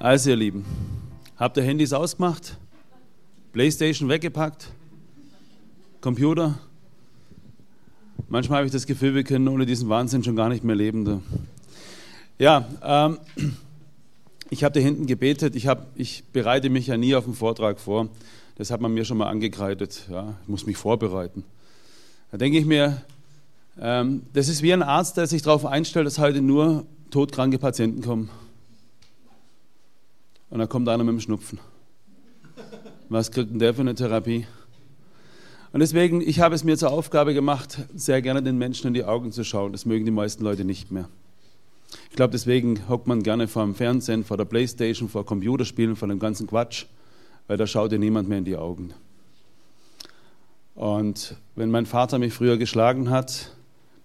Also ihr Lieben, habt ihr Handys ausgemacht? Playstation weggepackt? Computer? Manchmal habe ich das Gefühl, wir können ohne diesen Wahnsinn schon gar nicht mehr leben. Ja, ähm, ich habe da hinten gebetet. Ich, hab, ich bereite mich ja nie auf einen Vortrag vor. Das hat man mir schon mal angekreidet. Ja, ich muss mich vorbereiten. Da denke ich mir, ähm, das ist wie ein Arzt, der sich darauf einstellt, dass heute nur todkranke Patienten kommen. Und dann kommt einer mit dem Schnupfen. Was kriegt denn der für eine Therapie? Und deswegen, ich habe es mir zur Aufgabe gemacht, sehr gerne den Menschen in die Augen zu schauen. Das mögen die meisten Leute nicht mehr. Ich glaube, deswegen hockt man gerne vor dem Fernsehen, vor der Playstation, vor Computerspielen, vor dem ganzen Quatsch, weil da schaut dir niemand mehr in die Augen. Und wenn mein Vater mich früher geschlagen hat,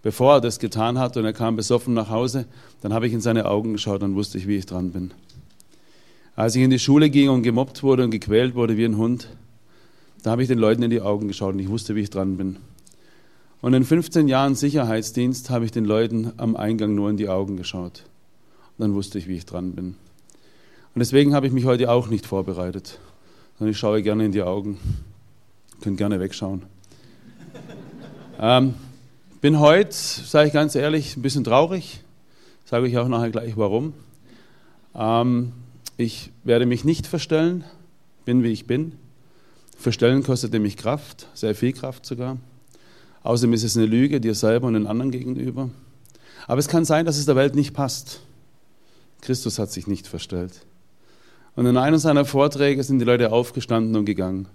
bevor er das getan hat und er kam besoffen nach Hause, dann habe ich in seine Augen geschaut und wusste ich, wie ich dran bin. Als ich in die Schule ging und gemobbt wurde und gequält wurde wie ein Hund, da habe ich den Leuten in die Augen geschaut und ich wusste, wie ich dran bin. Und in 15 Jahren Sicherheitsdienst habe ich den Leuten am Eingang nur in die Augen geschaut. Und dann wusste ich, wie ich dran bin. Und deswegen habe ich mich heute auch nicht vorbereitet, sondern ich schaue gerne in die Augen. Ihr könnt gerne wegschauen. ähm, bin heute, sage ich ganz ehrlich, ein bisschen traurig. Sage ich auch nachher gleich warum. Ähm, ich werde mich nicht verstellen, bin wie ich bin. Verstellen kostet nämlich Kraft, sehr viel Kraft sogar. Außerdem ist es eine Lüge dir selber und den anderen gegenüber. Aber es kann sein, dass es der Welt nicht passt. Christus hat sich nicht verstellt. Und in einem seiner Vorträge sind die Leute aufgestanden und gegangen.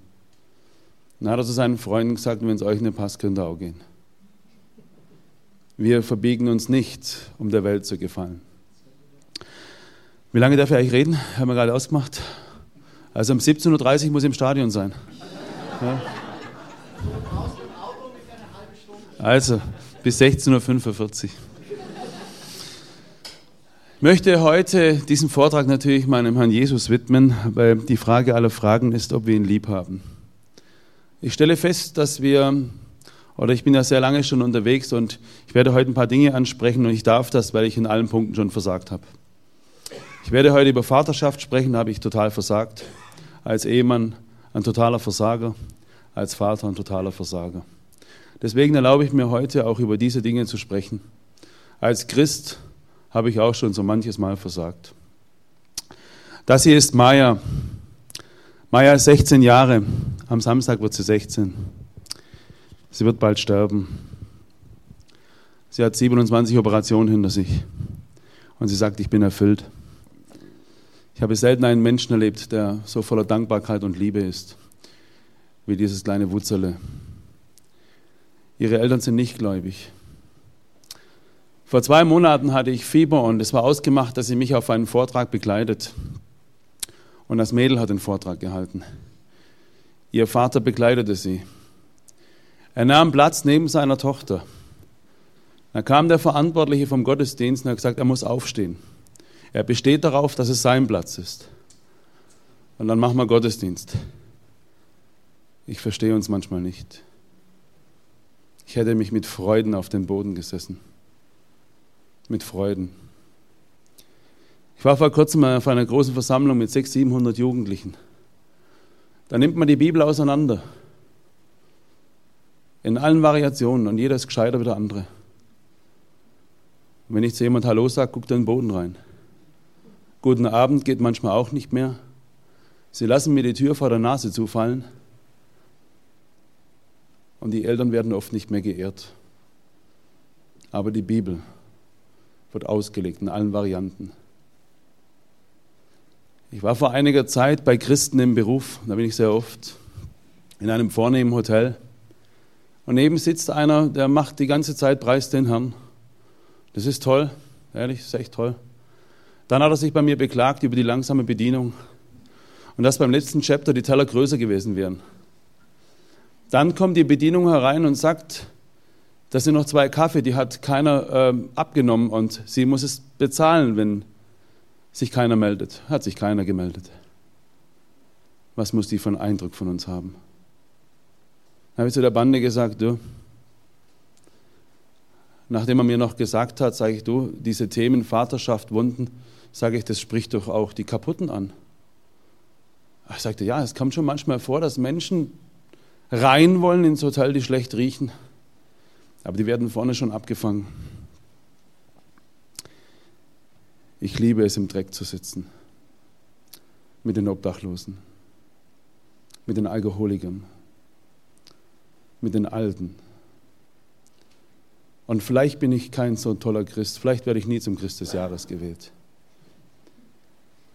Dann hat er zu seinen Freunden gesagt, wenn es euch nicht passt, könnt ihr auch gehen. Wir verbiegen uns nicht, um der Welt zu gefallen. Wie lange darf ich eigentlich reden? Haben wir gerade ausgemacht. Also um 17.30 Uhr muss ich im Stadion sein. Ja. Also bis 16.45 Uhr. Ich möchte heute diesen Vortrag natürlich meinem Herrn Jesus widmen, weil die Frage aller Fragen ist, ob wir ihn lieb haben. Ich stelle fest, dass wir, oder ich bin ja sehr lange schon unterwegs und ich werde heute ein paar Dinge ansprechen und ich darf das, weil ich in allen Punkten schon versagt habe. Ich werde heute über Vaterschaft sprechen, da habe ich total versagt. Als Ehemann ein totaler Versager, als Vater ein totaler Versager. Deswegen erlaube ich mir heute auch über diese Dinge zu sprechen. Als Christ habe ich auch schon so manches Mal versagt. Das hier ist Maya. Maya ist 16 Jahre. Am Samstag wird sie 16. Sie wird bald sterben. Sie hat 27 Operationen hinter sich. Und sie sagt, ich bin erfüllt. Ich habe selten einen Menschen erlebt, der so voller Dankbarkeit und Liebe ist, wie dieses kleine Wutzerle. Ihre Eltern sind nicht gläubig. Vor zwei Monaten hatte ich Fieber und es war ausgemacht, dass sie mich auf einen Vortrag begleitet. Und das Mädel hat den Vortrag gehalten. Ihr Vater begleitete sie. Er nahm Platz neben seiner Tochter. Da kam der Verantwortliche vom Gottesdienst und hat gesagt, er muss aufstehen. Er besteht darauf, dass es sein Platz ist. Und dann machen wir Gottesdienst. Ich verstehe uns manchmal nicht. Ich hätte mich mit Freuden auf den Boden gesessen. Mit Freuden. Ich war vor kurzem auf einer großen Versammlung mit 600, 700 Jugendlichen. Da nimmt man die Bibel auseinander. In allen Variationen und jeder ist gescheiter wie der andere. Und wenn ich zu jemand Hallo sage, guckt er in den Boden rein. Guten Abend geht manchmal auch nicht mehr. Sie lassen mir die Tür vor der Nase zufallen. Und die Eltern werden oft nicht mehr geehrt. Aber die Bibel wird ausgelegt in allen Varianten. Ich war vor einiger Zeit bei Christen im Beruf, da bin ich sehr oft, in einem vornehmen Hotel. Und neben sitzt einer, der macht die ganze Zeit Preis den Herrn. Das ist toll, ehrlich, ist echt toll. Dann hat er sich bei mir beklagt über die langsame Bedienung und dass beim letzten Chapter die Teller größer gewesen wären. Dann kommt die Bedienung herein und sagt, das sind noch zwei Kaffee, die hat keiner äh, abgenommen und sie muss es bezahlen, wenn sich keiner meldet. Hat sich keiner gemeldet. Was muss die für einen Eindruck von uns haben? Dann habe ich zu der Bande gesagt, du, nachdem er mir noch gesagt hat, sage ich, du, diese Themen Vaterschaft, Wunden, sage ich, das spricht doch auch die Kaputten an. Ich sagte, ja, es kommt schon manchmal vor, dass Menschen rein wollen ins Hotel, die schlecht riechen, aber die werden vorne schon abgefangen. Ich liebe es, im Dreck zu sitzen, mit den Obdachlosen, mit den Alkoholikern, mit den Alten. Und vielleicht bin ich kein so toller Christ, vielleicht werde ich nie zum Christ des Jahres gewählt.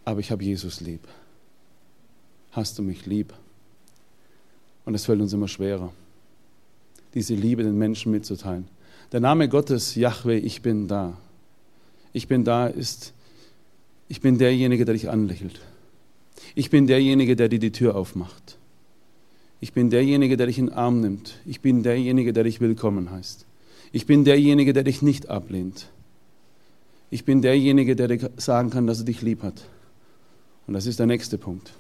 Aber ich habe Jesus lieb. Hast du mich lieb? Und es fällt uns immer schwerer, diese Liebe den Menschen mitzuteilen. Der Name Gottes, Yahweh, ich bin da. Ich bin da ist, ich bin derjenige, der dich anlächelt. Ich bin derjenige, der dir die Tür aufmacht. Ich bin derjenige, der dich in den Arm nimmt. Ich bin derjenige, der dich willkommen heißt. Ich bin derjenige, der dich nicht ablehnt. Ich bin derjenige, der dir sagen kann, dass er dich lieb hat. Und das ist der nächste Punkt.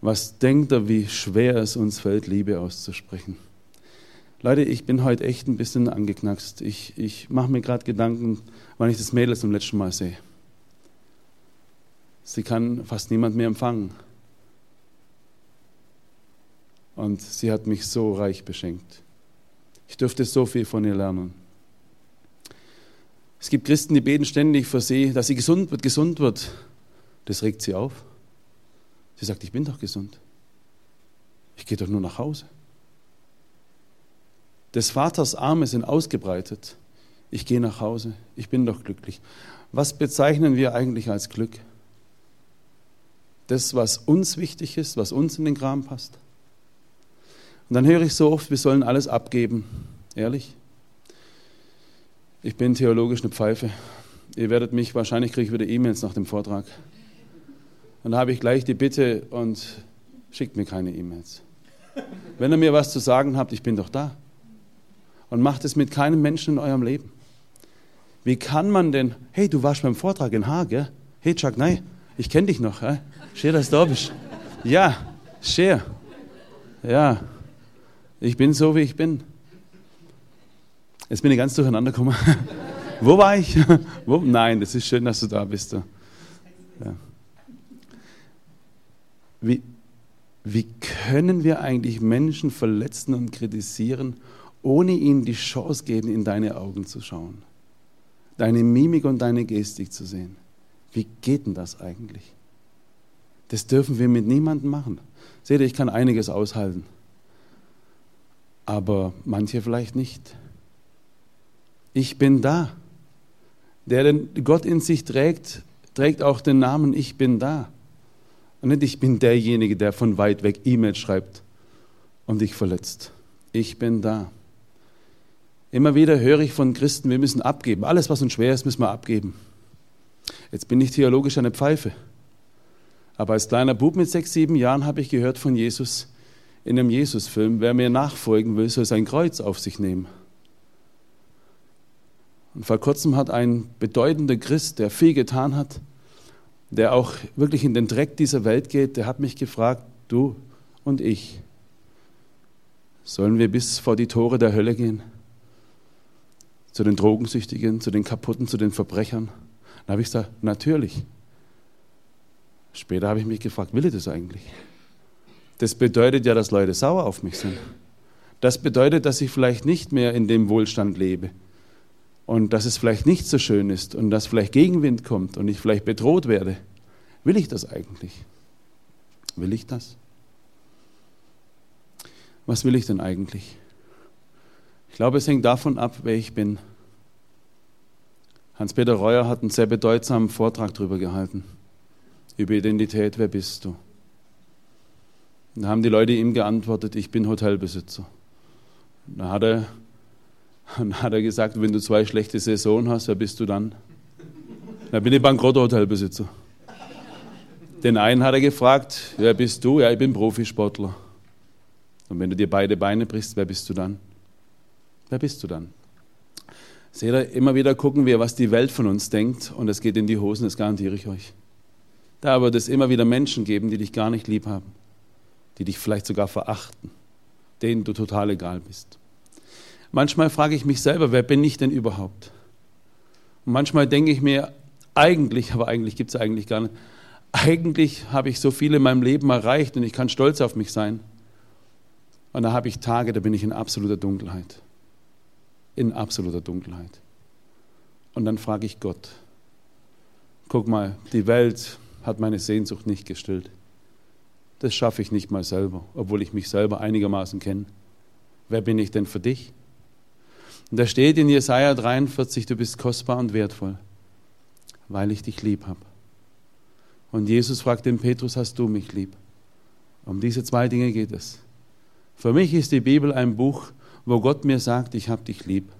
Was denkt er, wie schwer es uns fällt, Liebe auszusprechen? Leute, ich bin heute echt ein bisschen angeknackst. Ich, ich mache mir gerade Gedanken, wann ich das Mädel zum letzten Mal sehe. Sie kann fast niemand mehr empfangen. Und sie hat mich so reich beschenkt. Ich dürfte so viel von ihr lernen. Es gibt Christen, die beten ständig für sie, dass sie gesund wird, gesund wird. Das regt sie auf. Sie sagt, ich bin doch gesund. Ich gehe doch nur nach Hause. Des Vaters Arme sind ausgebreitet. Ich gehe nach Hause. Ich bin doch glücklich. Was bezeichnen wir eigentlich als Glück? Das, was uns wichtig ist, was uns in den Kram passt. Und dann höre ich so oft, wir sollen alles abgeben. Ehrlich? Ich bin theologisch eine Pfeife. Ihr werdet mich, wahrscheinlich kriege ich wieder E-Mails nach dem Vortrag. Und da habe ich gleich die Bitte und schickt mir keine E-Mails. Wenn ihr mir was zu sagen habt, ich bin doch da. Und macht es mit keinem Menschen in eurem Leben. Wie kann man denn, hey, du warst beim Vortrag in Haag, gell? Hey, Chuck, nein, ich kenne dich noch? Schön, dass du da bist. Ja, schön. Ja, ich bin so, wie ich bin. Jetzt bin ich ganz durcheinander gekommen. Wo war ich? Wo? Nein, das ist schön, dass du da bist. Ja. Wie, wie können wir eigentlich Menschen verletzen und kritisieren, ohne ihnen die Chance geben, in deine Augen zu schauen? Deine Mimik und deine Gestik zu sehen. Wie geht denn das eigentlich? Das dürfen wir mit niemandem machen. Seht ihr, ich kann einiges aushalten, aber manche vielleicht nicht. Ich bin da. Der den Gott in sich trägt, trägt auch den Namen Ich bin da. Und nicht ich bin derjenige, der von weit weg E-Mails schreibt und dich verletzt. Ich bin da. Immer wieder höre ich von Christen, wir müssen abgeben. Alles, was uns schwer ist, müssen wir abgeben. Jetzt bin ich theologisch eine Pfeife. Aber als kleiner Bub mit sechs, sieben Jahren habe ich gehört von Jesus in einem Jesus-Film, wer mir nachfolgen will, soll sein Kreuz auf sich nehmen. Und vor kurzem hat ein bedeutender Christ, der viel getan hat, der auch wirklich in den Dreck dieser Welt geht, der hat mich gefragt, du und ich, sollen wir bis vor die Tore der Hölle gehen? Zu den Drogensüchtigen, zu den Kaputten, zu den Verbrechern? Dann habe ich gesagt, natürlich. Später habe ich mich gefragt, will ich das eigentlich? Das bedeutet ja, dass Leute sauer auf mich sind. Das bedeutet, dass ich vielleicht nicht mehr in dem Wohlstand lebe, und dass es vielleicht nicht so schön ist und dass vielleicht Gegenwind kommt und ich vielleicht bedroht werde. Will ich das eigentlich? Will ich das? Was will ich denn eigentlich? Ich glaube, es hängt davon ab, wer ich bin. Hans-Peter Reuer hat einen sehr bedeutsamen Vortrag darüber gehalten. Über Identität, wer bist du? da haben die Leute ihm geantwortet, ich bin Hotelbesitzer. Da hat er und dann hat er gesagt, wenn du zwei schlechte Saisonen hast, wer bist du dann? Dann bin ich Bankrotthotelbesitzer. Den einen hat er gefragt, wer bist du? Ja, ich bin Profisportler. Und wenn du dir beide Beine brichst, wer bist du dann? Wer bist du dann? Seht ihr, immer wieder gucken wir, was die Welt von uns denkt und es geht in die Hosen, das garantiere ich euch. Da wird es immer wieder Menschen geben, die dich gar nicht lieb haben, die dich vielleicht sogar verachten, denen du total egal bist. Manchmal frage ich mich selber, wer bin ich denn überhaupt? Und manchmal denke ich mir, eigentlich, aber eigentlich gibt es eigentlich gar nicht, eigentlich habe ich so viel in meinem Leben erreicht und ich kann stolz auf mich sein. Und da habe ich Tage, da bin ich in absoluter Dunkelheit. In absoluter Dunkelheit. Und dann frage ich Gott, guck mal, die Welt hat meine Sehnsucht nicht gestillt. Das schaffe ich nicht mal selber, obwohl ich mich selber einigermaßen kenne. Wer bin ich denn für dich? Und da steht in Jesaja 43, du bist kostbar und wertvoll, weil ich dich lieb habe. Und Jesus fragt den Petrus, hast du mich lieb? Um diese zwei Dinge geht es. Für mich ist die Bibel ein Buch, wo Gott mir sagt, ich habe dich lieb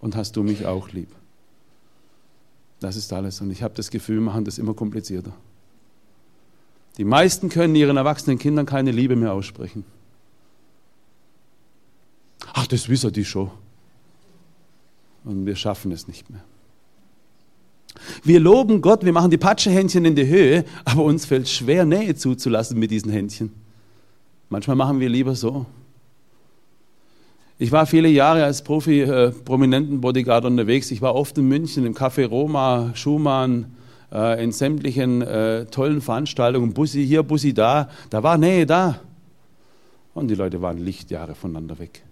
und hast du mich auch lieb. Das ist alles. Und ich habe das Gefühl, wir machen das immer komplizierter. Die meisten können ihren erwachsenen Kindern keine Liebe mehr aussprechen. Ach, das wissen die schon. Und wir schaffen es nicht mehr. Wir loben Gott, wir machen die Patschehändchen in die Höhe, aber uns fällt schwer, Nähe zuzulassen mit diesen Händchen. Manchmal machen wir lieber so. Ich war viele Jahre als Profi äh, prominenten Bodyguard unterwegs. Ich war oft in München im Café Roma, Schumann, äh, in sämtlichen äh, tollen Veranstaltungen, Bussi hier, Bussi da. Da war Nähe da. Und die Leute waren Lichtjahre voneinander weg.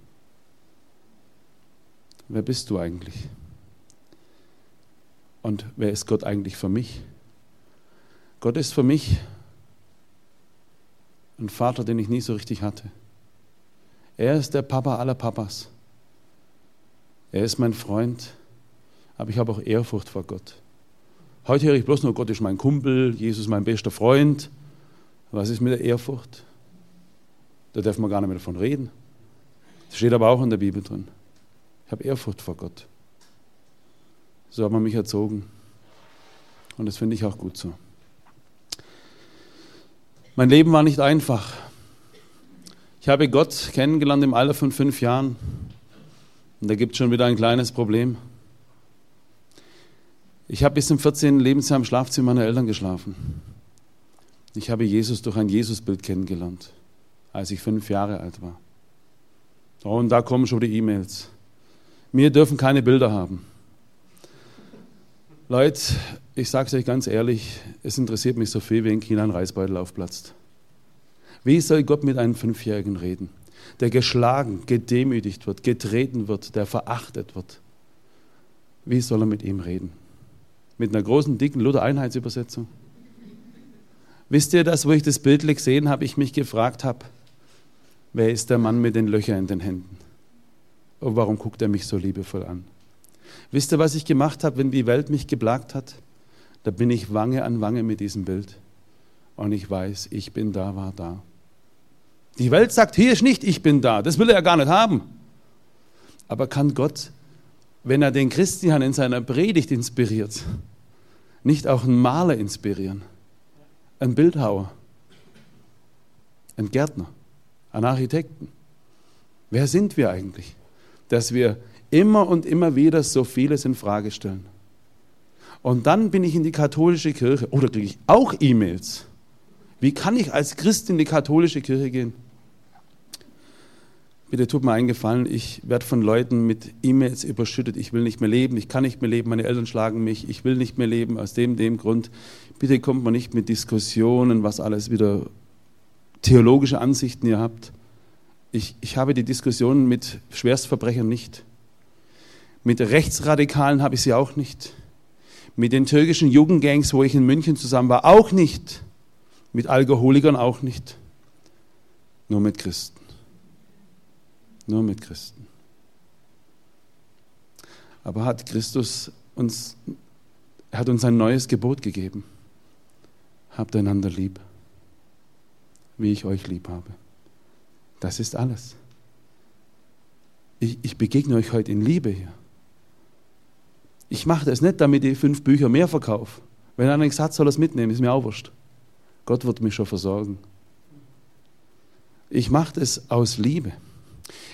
Wer bist du eigentlich? Und wer ist Gott eigentlich für mich? Gott ist für mich ein Vater, den ich nie so richtig hatte. Er ist der Papa aller Papas. Er ist mein Freund, aber ich habe auch Ehrfurcht vor Gott. Heute höre ich bloß nur, Gott ist mein Kumpel, Jesus mein bester Freund. Was ist mit der Ehrfurcht? Da darf man gar nicht mehr davon reden. Das steht aber auch in der Bibel drin. Ich habe Ehrfurcht vor Gott. So hat man mich erzogen. Und das finde ich auch gut so. Mein Leben war nicht einfach. Ich habe Gott kennengelernt im Alter von fünf Jahren. Und da gibt es schon wieder ein kleines Problem. Ich habe bis zum 14. Lebensjahr im Schlafzimmer meiner Eltern geschlafen. Ich habe Jesus durch ein Jesusbild kennengelernt, als ich fünf Jahre alt war. Und da kommen schon die E-Mails. Wir dürfen keine Bilder haben. Leute, ich sage es euch ganz ehrlich, es interessiert mich so viel, wie in China ein Reisbeutel aufplatzt. Wie soll Gott mit einem Fünfjährigen reden, der geschlagen, gedemütigt wird, getreten wird, der verachtet wird? Wie soll er mit ihm reden? Mit einer großen, dicken Luther-Einheitsübersetzung? Wisst ihr das, wo ich das Bild gesehen habe, ich mich gefragt habe, wer ist der Mann mit den Löchern in den Händen? Und warum guckt er mich so liebevoll an? Wisst ihr, was ich gemacht habe, wenn die Welt mich geplagt hat? Da bin ich Wange an Wange mit diesem Bild. Und ich weiß, ich bin da, war da. Die Welt sagt, hier ist nicht, ich bin da. Das will er ja gar nicht haben. Aber kann Gott, wenn er den Christian in seiner Predigt inspiriert, nicht auch einen Maler inspirieren? Einen Bildhauer? Einen Gärtner? Einen Architekten? Wer sind wir eigentlich? Dass wir immer und immer wieder so vieles in Frage stellen. Und dann bin ich in die katholische Kirche oder kriege ich auch E-Mails. Wie kann ich als Christ in die katholische Kirche gehen? Bitte tut mir einen Gefallen, ich werde von Leuten mit E-Mails überschüttet. Ich will nicht mehr leben, ich kann nicht mehr leben, meine Eltern schlagen mich, ich will nicht mehr leben aus dem, dem Grund. Bitte kommt man nicht mit Diskussionen, was alles wieder theologische Ansichten ihr habt. Ich, ich habe die Diskussionen mit Schwerstverbrechern nicht. Mit Rechtsradikalen habe ich sie auch nicht. Mit den türkischen Jugendgangs, wo ich in München zusammen war, auch nicht. Mit Alkoholikern auch nicht. Nur mit Christen. Nur mit Christen. Aber hat Christus uns, hat uns ein neues Gebot gegeben. Habt einander lieb, wie ich euch lieb habe. Das ist alles. Ich, ich begegne euch heute in Liebe hier. Ich mache das nicht, damit ich fünf Bücher mehr verkaufe. Wenn einer nichts hat, soll er es mitnehmen, ist mir auch wurscht. Gott wird mich schon versorgen. Ich mache das aus Liebe.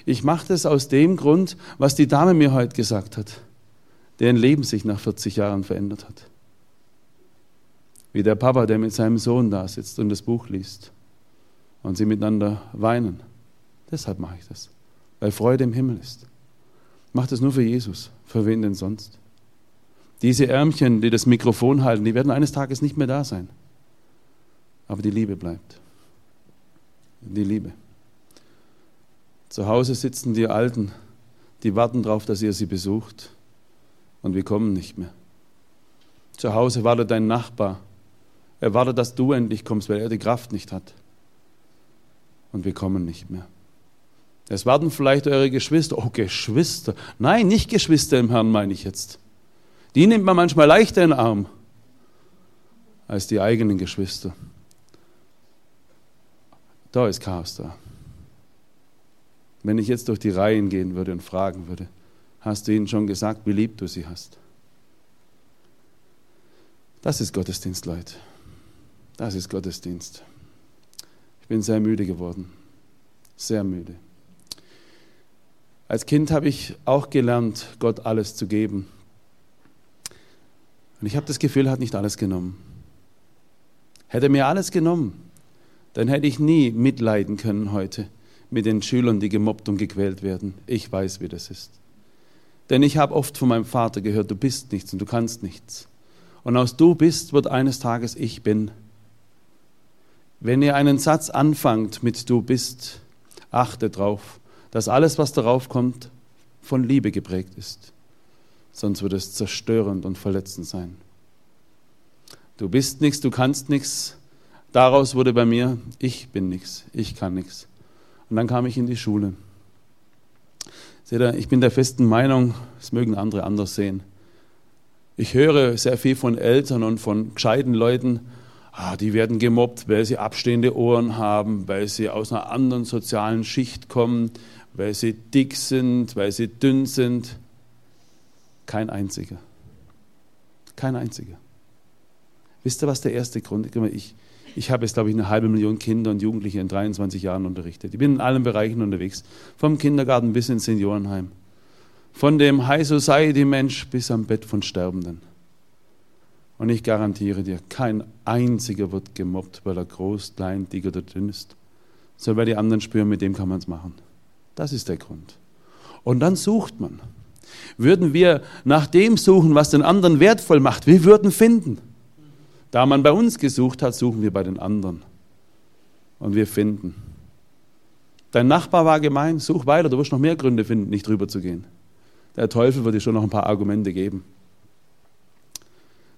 Ich mache das aus dem Grund, was die Dame mir heute gesagt hat, deren Leben sich nach 40 Jahren verändert hat. Wie der Papa, der mit seinem Sohn da sitzt und das Buch liest und sie miteinander weinen. Deshalb mache ich das, weil Freude im Himmel ist. Ich mache das nur für Jesus, für wen denn sonst? Diese Ärmchen, die das Mikrofon halten, die werden eines Tages nicht mehr da sein. Aber die Liebe bleibt. Die Liebe. Zu Hause sitzen die Alten, die warten darauf, dass ihr sie besucht. Und wir kommen nicht mehr. Zu Hause wartet dein Nachbar. Er wartet, dass du endlich kommst, weil er die Kraft nicht hat. Und wir kommen nicht mehr. Es warten vielleicht eure Geschwister. Oh, Geschwister. Nein, nicht Geschwister im Herrn meine ich jetzt. Die nimmt man manchmal leichter in den Arm als die eigenen Geschwister. Da ist Chaos da. Wenn ich jetzt durch die Reihen gehen würde und fragen würde, hast du ihnen schon gesagt, wie lieb du sie hast? Das ist Gottesdienst, Leute. Das ist Gottesdienst. Ich bin sehr müde geworden. Sehr müde. Als Kind habe ich auch gelernt, Gott alles zu geben. Und ich habe das Gefühl, er hat nicht alles genommen. Hätte er mir alles genommen, dann hätte ich nie mitleiden können heute mit den Schülern, die gemobbt und gequält werden. Ich weiß, wie das ist. Denn ich habe oft von meinem Vater gehört, du bist nichts und du kannst nichts. Und aus du bist wird eines Tages ich bin. Wenn ihr einen Satz anfangt mit du bist, achte darauf, dass alles, was darauf kommt, von Liebe geprägt ist sonst wird es zerstörend und verletzend sein. Du bist nichts, du kannst nichts. Daraus wurde bei mir, ich bin nichts, ich kann nichts. Und dann kam ich in die Schule. Seht ihr, ich bin der festen Meinung, das mögen andere anders sehen. Ich höre sehr viel von Eltern und von gescheiten Leuten, ah, die werden gemobbt, weil sie abstehende Ohren haben, weil sie aus einer anderen sozialen Schicht kommen, weil sie dick sind, weil sie dünn sind. Kein einziger. Kein einziger. Wisst ihr, was der erste Grund ist? Ich, ich habe jetzt, glaube ich, eine halbe Million Kinder und Jugendliche in 23 Jahren unterrichtet. Ich bin in allen Bereichen unterwegs. Vom Kindergarten bis ins Seniorenheim. Von dem High Society Mensch bis am Bett von Sterbenden. Und ich garantiere dir, kein einziger wird gemobbt, weil er groß, klein, dick oder dünn ist. Sondern weil die anderen spüren, mit dem kann man es machen. Das ist der Grund. Und dann sucht man würden wir nach dem suchen, was den anderen wertvoll macht. Wir würden finden. Da man bei uns gesucht hat, suchen wir bei den anderen. Und wir finden. Dein Nachbar war gemein, such weiter, du wirst noch mehr Gründe finden, nicht drüber zu gehen. Der Teufel wird dir schon noch ein paar Argumente geben.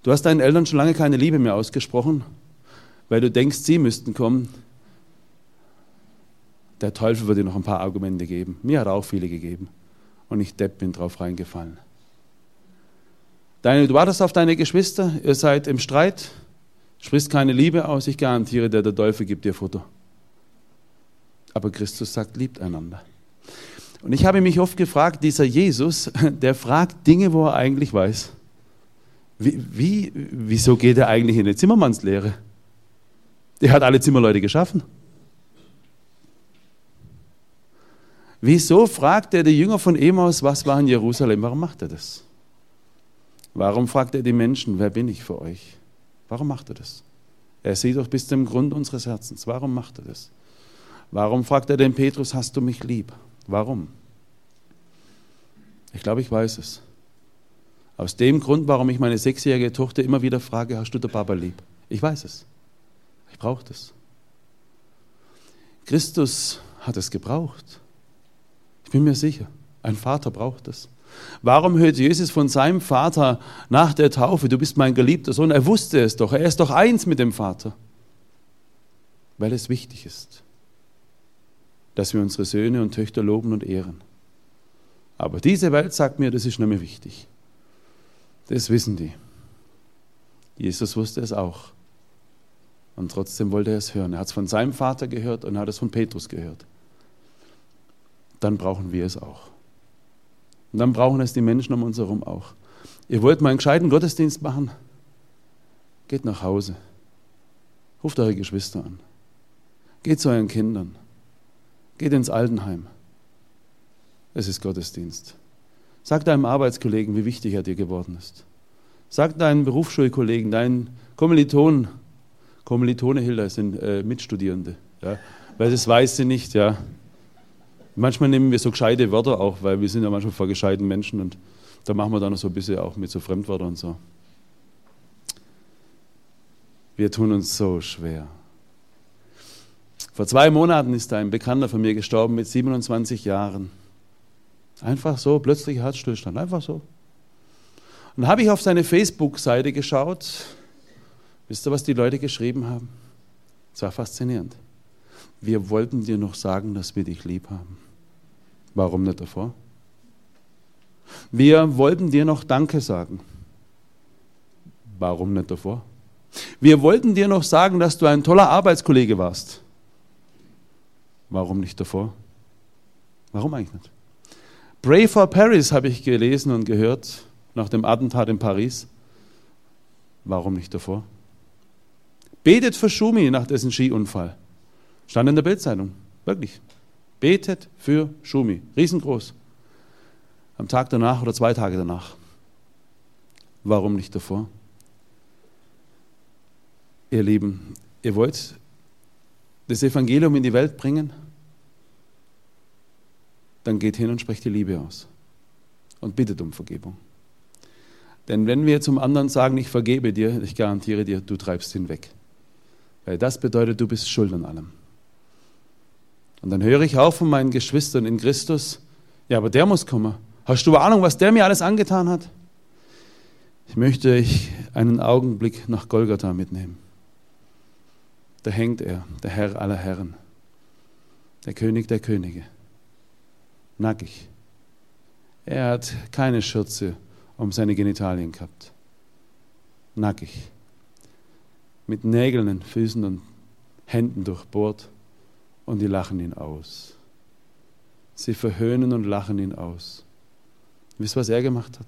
Du hast deinen Eltern schon lange keine Liebe mehr ausgesprochen, weil du denkst, sie müssten kommen. Der Teufel wird dir noch ein paar Argumente geben. Mir hat er auch viele gegeben und ich Depp bin drauf reingefallen. Deine, du wartest auf deine Geschwister, ihr seid im Streit, sprichst keine Liebe aus, ich garantiere dir, der Teufel gibt dir Futter. Aber Christus sagt, liebt einander. Und ich habe mich oft gefragt, dieser Jesus, der fragt Dinge, wo er eigentlich weiß. Wie, wie, wieso geht er eigentlich in eine Zimmermannslehre? Der hat alle Zimmerleute geschaffen. Wieso fragt er die Jünger von Emaus, was war in Jerusalem? Warum macht er das? Warum fragt er die Menschen, wer bin ich für euch? Warum macht er das? Er sieht doch bis zum Grund unseres Herzens. Warum macht er das? Warum fragt er den Petrus, hast du mich lieb? Warum? Ich glaube, ich weiß es. Aus dem Grund, warum ich meine sechsjährige Tochter immer wieder frage, hast du den Papa lieb? Ich weiß es. Ich brauche das. Christus hat es gebraucht bin mir sicher, ein Vater braucht es. Warum hört Jesus von seinem Vater nach der Taufe, du bist mein geliebter Sohn? Er wusste es doch, er ist doch eins mit dem Vater. Weil es wichtig ist, dass wir unsere Söhne und Töchter loben und ehren. Aber diese Welt sagt mir, das ist nicht mehr wichtig. Das wissen die. Jesus wusste es auch. Und trotzdem wollte er es hören. Er hat es von seinem Vater gehört und hat es von Petrus gehört dann brauchen wir es auch. Und dann brauchen es die Menschen um uns herum auch. Ihr wollt mal einen gescheiten Gottesdienst machen? Geht nach Hause. Ruft eure Geschwister an. Geht zu euren Kindern. Geht ins Altenheim. Es ist Gottesdienst. Sag deinem Arbeitskollegen, wie wichtig er dir geworden ist. Sag deinen Berufsschulkollegen, deinen Kommilitonen, Kommilitone Hilda sind äh, Mitstudierende, ja, weil das weiß sie nicht, ja. Manchmal nehmen wir so gescheite Wörter auch, weil wir sind ja manchmal vor gescheiten Menschen und Da machen wir dann noch so ein bisschen auch mit so Fremdwörtern und so. Wir tun uns so schwer. Vor zwei Monaten ist ein Bekannter von mir gestorben mit 27 Jahren. Einfach so, plötzlich Herzstillstand, einfach so. Und habe ich auf seine Facebook-Seite geschaut. Wisst ihr, was die Leute geschrieben haben? Es war faszinierend. Wir wollten dir noch sagen, dass wir dich lieb haben. Warum nicht davor? Wir wollten dir noch Danke sagen. Warum nicht davor? Wir wollten dir noch sagen, dass du ein toller Arbeitskollege warst. Warum nicht davor? Warum eigentlich nicht? Pray for Paris habe ich gelesen und gehört nach dem Attentat in Paris. Warum nicht davor? Betet für Schumi nach dessen Skiunfall. Stand in der Bildzeitung. Wirklich. Betet für Schumi. Riesengroß. Am Tag danach oder zwei Tage danach. Warum nicht davor? Ihr Lieben, ihr wollt das Evangelium in die Welt bringen? Dann geht hin und sprecht die Liebe aus. Und bittet um Vergebung. Denn wenn wir zum anderen sagen, ich vergebe dir, ich garantiere dir, du treibst ihn weg. Weil das bedeutet, du bist schuld an allem. Und dann höre ich auch von meinen Geschwistern in Christus, ja, aber der muss kommen. Hast du Ahnung, was der mir alles angetan hat? Ich möchte euch einen Augenblick nach Golgatha mitnehmen. Da hängt er, der Herr aller Herren, der König der Könige, nackig. Er hat keine Schürze um seine Genitalien gehabt. Nackig. Mit Nägeln und Füßen und Händen durchbohrt und die lachen ihn aus. Sie verhöhnen und lachen ihn aus. Wisst ihr, was er gemacht hat?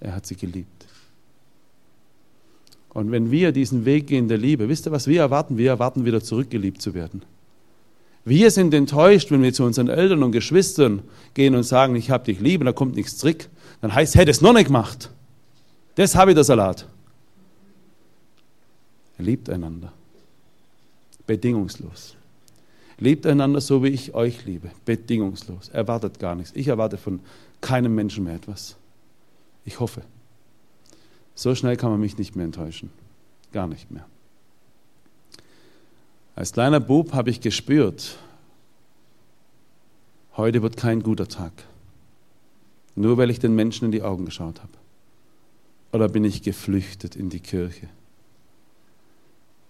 Er hat sie geliebt. Und wenn wir diesen Weg gehen der Liebe, wisst ihr, was wir erwarten? Wir erwarten wieder zurückgeliebt zu werden. Wir sind enttäuscht, wenn wir zu unseren Eltern und Geschwistern gehen und sagen, ich habe dich lieb und da kommt nichts zurück. Dann heißt, hätte es noch nicht gemacht. Das habe ich der Salat. Liebt einander. Bedingungslos. Liebt einander so, wie ich euch liebe. Bedingungslos. Erwartet gar nichts. Ich erwarte von keinem Menschen mehr etwas. Ich hoffe. So schnell kann man mich nicht mehr enttäuschen. Gar nicht mehr. Als kleiner Bub habe ich gespürt, heute wird kein guter Tag. Nur weil ich den Menschen in die Augen geschaut habe. Oder bin ich geflüchtet in die Kirche?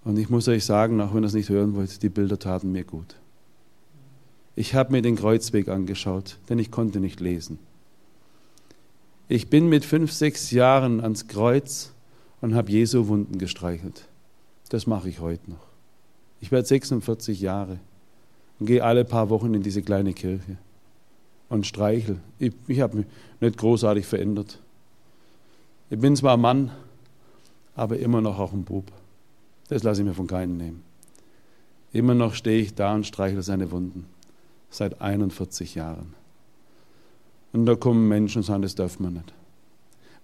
Und ich muss euch sagen, auch wenn ihr es nicht hören wollt, die Bilder taten mir gut. Ich habe mir den Kreuzweg angeschaut, denn ich konnte nicht lesen. Ich bin mit fünf, sechs Jahren ans Kreuz und habe Jesu Wunden gestreichelt. Das mache ich heute noch. Ich werde 46 Jahre und gehe alle paar Wochen in diese kleine Kirche und streichel. Ich, ich habe mich nicht großartig verändert. Ich bin zwar Mann, aber immer noch auch ein Bub. Das lasse ich mir von keinem nehmen. Immer noch stehe ich da und streichle seine Wunden. Seit 41 Jahren. Und da kommen Menschen und sagen, das darf man nicht.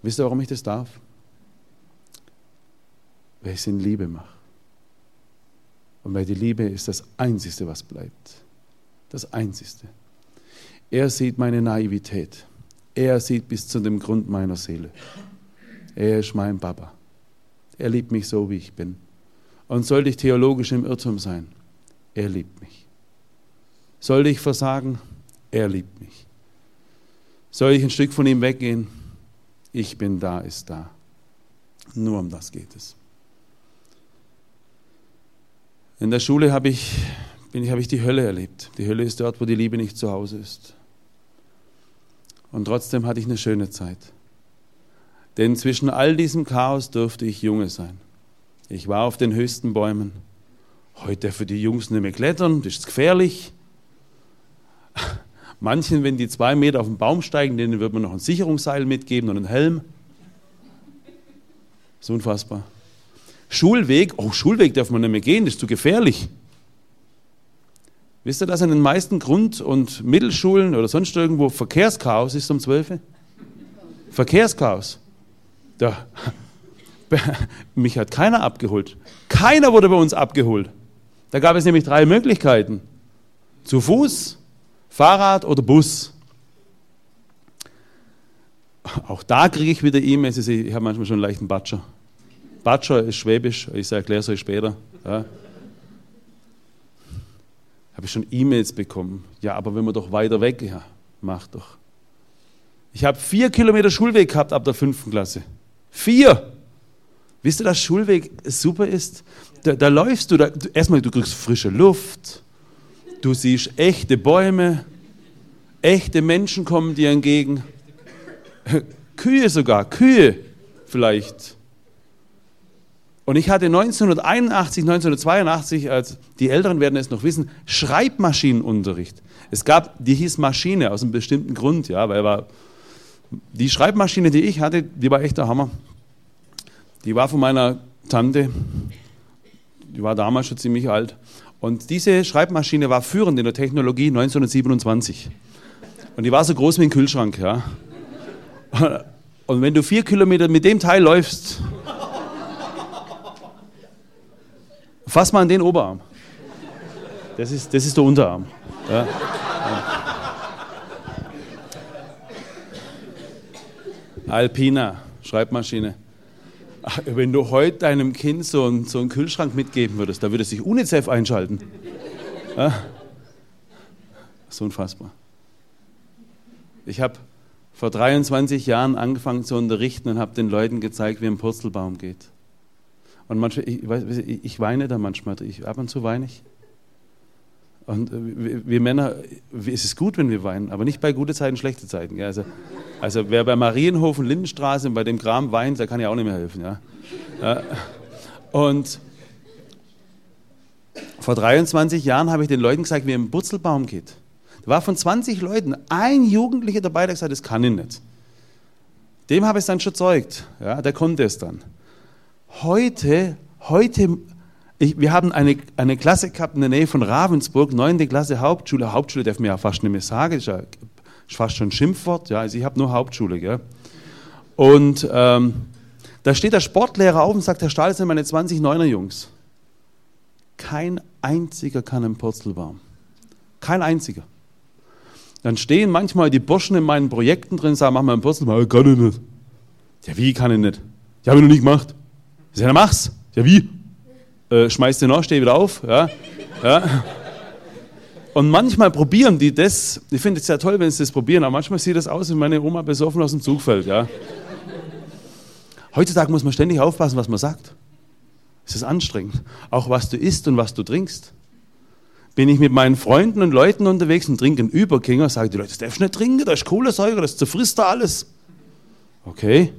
Wisst ihr, warum ich das darf? Weil ich es in Liebe mache. Und weil die Liebe ist das Einzige, was bleibt. Das Einzige. Er sieht meine Naivität. Er sieht bis zu dem Grund meiner Seele. Er ist mein Papa. Er liebt mich so, wie ich bin. Und sollte ich theologisch im Irrtum sein, er liebt mich. Sollte ich versagen, er liebt mich. Soll ich ein Stück von ihm weggehen? Ich bin da, ist da. Nur um das geht es. In der Schule habe ich, bin ich, habe ich die Hölle erlebt. Die Hölle ist dort, wo die Liebe nicht zu Hause ist. Und trotzdem hatte ich eine schöne Zeit. Denn zwischen all diesem Chaos durfte ich Junge sein. Ich war auf den höchsten Bäumen. Heute für die Jungs nicht mehr klettern, das ist gefährlich. Manchen, wenn die zwei Meter auf den Baum steigen, denen wird man noch ein Sicherungsseil mitgeben und einen Helm. Das ist unfassbar. Schulweg, oh, Schulweg darf man nicht mehr gehen, das ist zu gefährlich. Wisst ihr, dass in den meisten Grund- und Mittelschulen oder sonst irgendwo Verkehrschaos ist um 12 Uhr? Verkehrschaos. Da, mich hat keiner abgeholt. Keiner wurde bei uns abgeholt. Da gab es nämlich drei Möglichkeiten. Zu Fuß, Fahrrad oder Bus. auch da kriege ich wieder E-Mails. Ich habe manchmal schon einen leichten Batscher. Batscher ist Schwäbisch, ich erkläre es euch später. Ja. Habe ich schon E-Mails bekommen. Ja, aber wenn man doch weiter weg, ja, mach doch. Ich habe vier Kilometer Schulweg gehabt ab der fünften Klasse. Vier! Wisst ihr, dass Schulweg super ist? Da, da läufst du, da, erstmal du kriegst frische Luft, du siehst echte Bäume, echte Menschen kommen dir entgegen. Kühe sogar, Kühe vielleicht. Und ich hatte 1981, 1982, als die Älteren werden es noch wissen, Schreibmaschinenunterricht. Es gab, die hieß Maschine aus einem bestimmten Grund, ja, weil war, die Schreibmaschine, die ich hatte, die war echt der Hammer. Die war von meiner Tante, die war damals schon ziemlich alt. Und diese Schreibmaschine war führend in der Technologie 1927. Und die war so groß wie ein Kühlschrank. Ja. Und wenn du vier Kilometer mit dem Teil läufst, fass mal an den Oberarm. Das ist, das ist der Unterarm. Ja. Alpina, Schreibmaschine. Wenn du heute deinem Kind so einen, so einen Kühlschrank mitgeben würdest, da würde sich UNICEF einschalten. Ja? So unfassbar. Ich habe vor 23 Jahren angefangen zu unterrichten und habe den Leuten gezeigt, wie ein Purzelbaum geht. Und manchmal, ich, ich, weine da manchmal, ich, ab und zu weine ich. Und wir, wir, Männer, es ist gut, wenn wir weinen, aber nicht bei guten Zeiten, schlechte Zeiten. Also, also wer bei Marienhofen, Lindenstraße und bei dem Kram weint, der kann ja auch nicht mehr helfen. Ja? ja. Und vor 23 Jahren habe ich den Leuten gesagt, wie ein Purzelbaum geht. Da war von 20 Leuten ein Jugendlicher dabei, der gesagt hat, das kann ich nicht. Dem habe ich es dann schon zeugt. Ja, der konnte es dann. Heute, heute ich, wir haben eine, eine Klasse gehabt in der Nähe von Ravensburg, 9. Klasse Hauptschule. Hauptschule darf man ja fast nicht mehr sagen, ist, ja, fast schon ein Schimpfwort. Ja, also ich habe nur Hauptschule. Gell? Und ähm, da steht der Sportlehrer auf und sagt, Herr Stahl, das sind meine 20 Neuner Jungs. Kein einziger kann einen Purzelbaum. Kein einziger. Dann stehen manchmal die Burschen in meinen Projekten drin und sagen, mach mal einen Purzelbaum. Kann ich nicht. Ja, wie kann ich nicht? Ja, habe ich noch nicht gemacht. Ich sage, mach's. Ja, wie? Äh, schmeiß den steh wieder auf. Ja, ja. Und manchmal probieren die das. Ich finde es sehr toll, wenn sie das probieren, aber manchmal sieht das aus, wie meine Oma besoffen aus dem Zug fällt. Ja. Heutzutage muss man ständig aufpassen, was man sagt. Es ist anstrengend. Auch was du isst und was du trinkst. Bin ich mit meinen Freunden und Leuten unterwegs und trinke einen Überkinger, sage die Leute, das darfst du nicht trinken, da ist Kohlensäure, das zerfrisst da alles. Okay.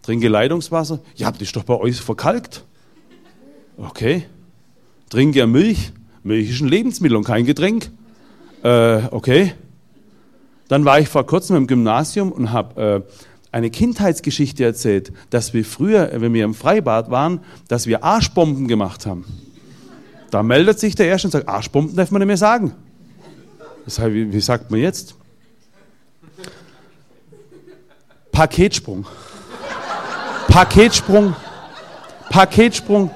Trinke Leitungswasser. Ja, das ist doch bei euch verkalkt. Okay. Trinke ja Milch. Milch ist ein Lebensmittel und kein Getränk. Äh, okay. Dann war ich vor kurzem im Gymnasium und habe äh, eine Kindheitsgeschichte erzählt, dass wir früher, wenn wir im Freibad waren, dass wir Arschbomben gemacht haben. Da meldet sich der Erste und sagt, Arschbomben darf man nicht mehr sagen. Das heißt, wie, wie sagt man jetzt? Paketsprung. Paketsprung. Paketsprung.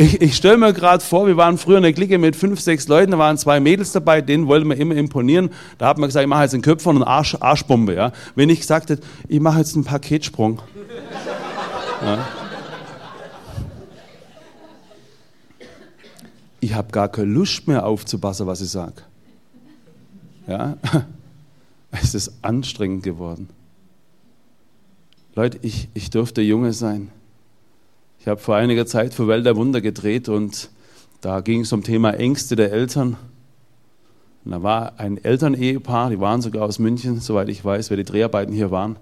Ich, ich stelle mir gerade vor, wir waren früher eine Clique mit fünf, sechs Leuten, da waren zwei Mädels dabei, denen wollten wir immer imponieren. Da hat man gesagt, ich mache jetzt einen Köpfer und eine Arsch, Arschbombe. Ja? Wenn ich gesagt hätte, ich mache jetzt einen Paketsprung. Ja. Ich habe gar keine Lust mehr aufzupassen, was ich sage. Ja? Es ist anstrengend geworden. Leute, ich, ich durfte Junge sein. Ich habe vor einiger Zeit für Welt der Wunder gedreht und da ging es um Thema Ängste der Eltern. Und da war ein Elternehepaar, die waren sogar aus München, soweit ich weiß, wer die Dreharbeiten hier waren.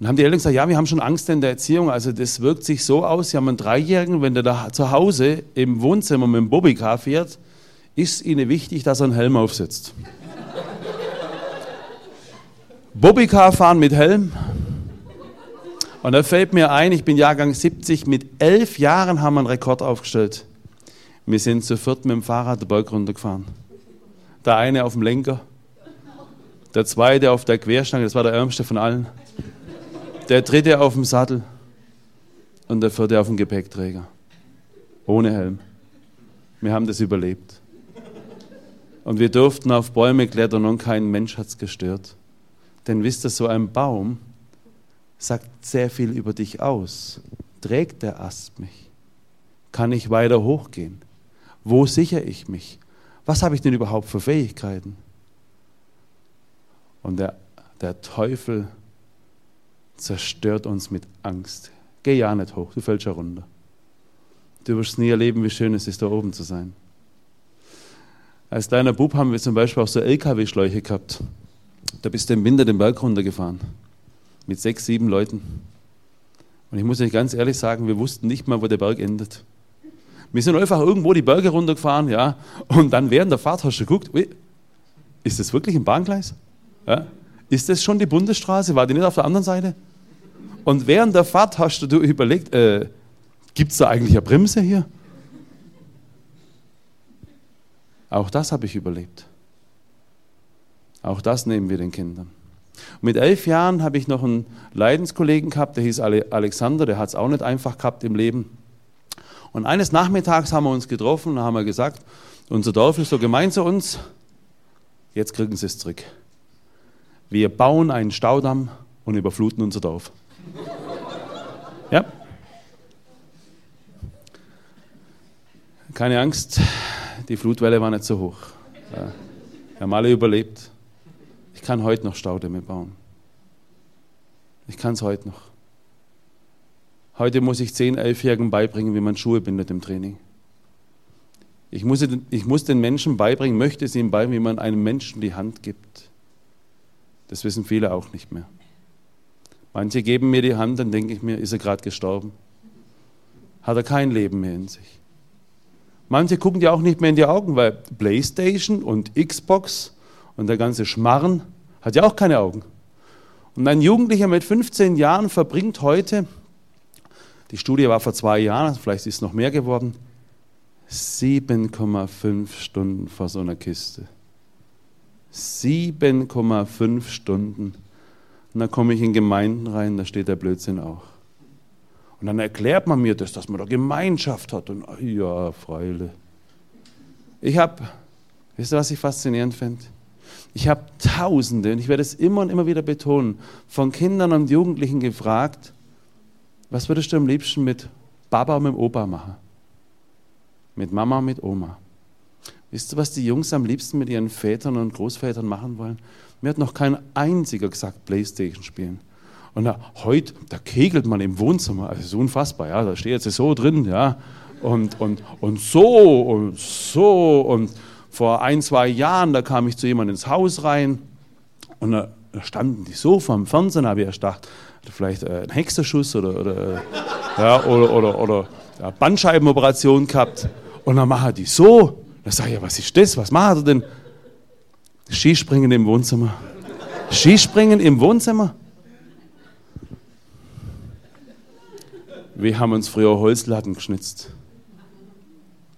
Dann haben die Eltern gesagt, ja, wir haben schon Angst in der Erziehung. Also das wirkt sich so aus, sie haben einen Dreijährigen, wenn der da zu Hause im Wohnzimmer mit dem Bobbycar fährt, ist ihnen wichtig, dass er einen Helm aufsetzt. Bobbycar fahren mit Helm, und da fällt mir ein, ich bin Jahrgang 70, mit elf Jahren haben wir einen Rekord aufgestellt. Wir sind zu viert mit dem Fahrrad den Berg runtergefahren. Der eine auf dem Lenker, der zweite auf der Querstange, das war der ärmste von allen. Der dritte auf dem Sattel und der vierte auf dem Gepäckträger. Ohne Helm. Wir haben das überlebt. Und wir durften auf Bäume klettern und kein Mensch hat es gestört. Denn wisst ihr, so ein Baum sagt sehr viel über dich aus. Trägt der Ast mich? Kann ich weiter hochgehen? Wo sichere ich mich? Was habe ich denn überhaupt für Fähigkeiten? Und der, der Teufel zerstört uns mit Angst. Geh ja nicht hoch, du fällst ja runter. Du wirst nie erleben, wie schön es ist, da oben zu sein. Als kleiner Bub haben wir zum Beispiel auch so LKW-Schläuche gehabt. Da bist du im Winter den Berg runtergefahren. Mit sechs, sieben Leuten. Und ich muss euch ganz ehrlich sagen, wir wussten nicht mal, wo der Berg endet. Wir sind einfach irgendwo die Berge runtergefahren, ja, und dann während der Fahrt hast du geguckt, ist das wirklich ein Bahngleis? Ja? Ist das schon die Bundesstraße? War die nicht auf der anderen Seite? Und während der Fahrt hast du überlegt, äh, gibt es da eigentlich eine Bremse hier? Auch das habe ich überlebt. Auch das nehmen wir den Kindern. Mit elf Jahren habe ich noch einen Leidenskollegen gehabt, der hieß Alexander, der hat es auch nicht einfach gehabt im Leben. Und eines Nachmittags haben wir uns getroffen und haben gesagt, unser Dorf ist so gemein zu uns, jetzt kriegen sie es zurück. Wir bauen einen Staudamm und überfluten unser Dorf. Ja? Keine Angst, die Flutwelle war nicht so hoch. Wir haben alle überlebt. Ich kann heute noch Staudämme bauen. Ich kann es heute noch. Heute muss ich zehn, elfjährigen beibringen, wie man Schuhe bindet im Training. Ich muss, ich muss den Menschen beibringen, möchte es ihnen beibringen, wie man einem Menschen die Hand gibt. Das wissen viele auch nicht mehr. Manche geben mir die Hand, dann denke ich mir, ist er gerade gestorben? Hat er kein Leben mehr in sich? Manche gucken dir auch nicht mehr in die Augen, weil PlayStation und Xbox und der ganze Schmarren hat ja auch keine Augen. Und ein Jugendlicher mit 15 Jahren verbringt heute, die Studie war vor zwei Jahren, vielleicht ist es noch mehr geworden, 7,5 Stunden vor so einer Kiste. 7,5 Stunden. Und dann komme ich in Gemeinden rein, da steht der Blödsinn auch. Und dann erklärt man mir das, dass man da Gemeinschaft hat. Und ja, Freule. Ich habe, wisst ihr, was ich faszinierend finde? Ich habe Tausende, und ich werde es immer und immer wieder betonen, von Kindern und Jugendlichen gefragt, was würdest du am liebsten mit Baba und mit Opa machen? Mit Mama und mit Oma. Wisst ihr, was die Jungs am liebsten mit ihren Vätern und Großvätern machen wollen? Mir hat noch kein einziger gesagt, Playstation spielen. Und da, heute, da kegelt man im Wohnzimmer, also ist unfassbar, ja, da steht jetzt so drin, ja, und, und, und so und so. Und vor ein, zwei Jahren, da kam ich zu jemandem ins Haus rein und da standen die so vom Fernsehen, habe ich erst gedacht, vielleicht äh, ein Hexerschuss oder, oder, äh, ja, oder, oder, oder ja, Bandscheibenoperation gehabt. Und dann machen die so. Da sage ich, ja, was ist das? Was macht er denn? Skispringen im Wohnzimmer. Skispringen im Wohnzimmer? Wir haben uns früher Holzlatten geschnitzt.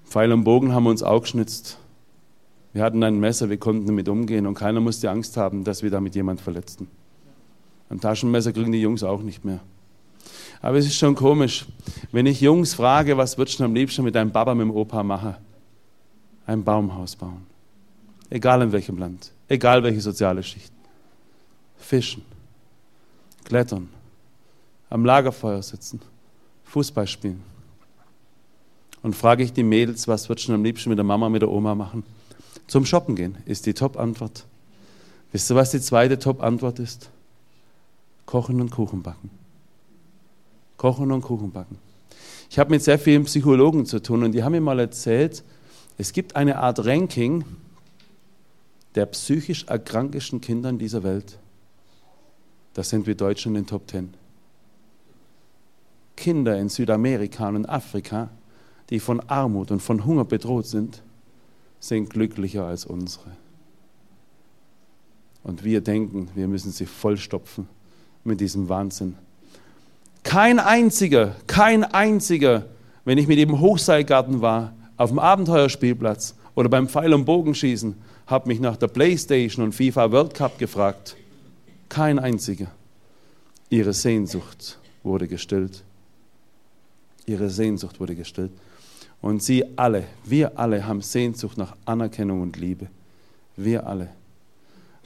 Pfeil und Bogen haben wir uns auch geschnitzt. Wir hatten ein Messer, wir konnten damit umgehen und keiner musste Angst haben, dass wir damit jemand verletzten. Ein Taschenmesser kriegen die Jungs auch nicht mehr. Aber es ist schon komisch, wenn ich Jungs frage, was würdest du am liebsten mit deinem Papa, mit dem Opa machen? ein Baumhaus bauen. Egal in welchem Land, egal welche soziale Schicht. Fischen, klettern, am Lagerfeuer sitzen, Fußball spielen. Und frage ich die Mädels, was würdest du am liebsten mit der Mama, mit der Oma machen? Zum Shoppen gehen ist die Top-Antwort. Wisst ihr, was die zweite Top-Antwort ist? Kochen und Kuchen backen. Kochen und Kuchen backen. Ich habe mit sehr vielen Psychologen zu tun und die haben mir mal erzählt, es gibt eine Art Ranking der psychisch erkrankten Kinder in dieser Welt. Da sind wir Deutschen in den Top Ten. Kinder in Südamerika und Afrika, die von Armut und von Hunger bedroht sind, sind glücklicher als unsere. Und wir denken, wir müssen sie vollstopfen mit diesem Wahnsinn. Kein einziger, kein einziger, wenn ich mit ihm im Hochseilgarten war, auf dem Abenteuerspielplatz oder beim Pfeil- und Bogenschießen, habe mich nach der Playstation und FIFA World Cup gefragt. Kein einziger. Ihre Sehnsucht wurde gestillt. Ihre Sehnsucht wurde gestillt. Und sie alle, wir alle haben Sehnsucht nach Anerkennung und Liebe. Wir alle.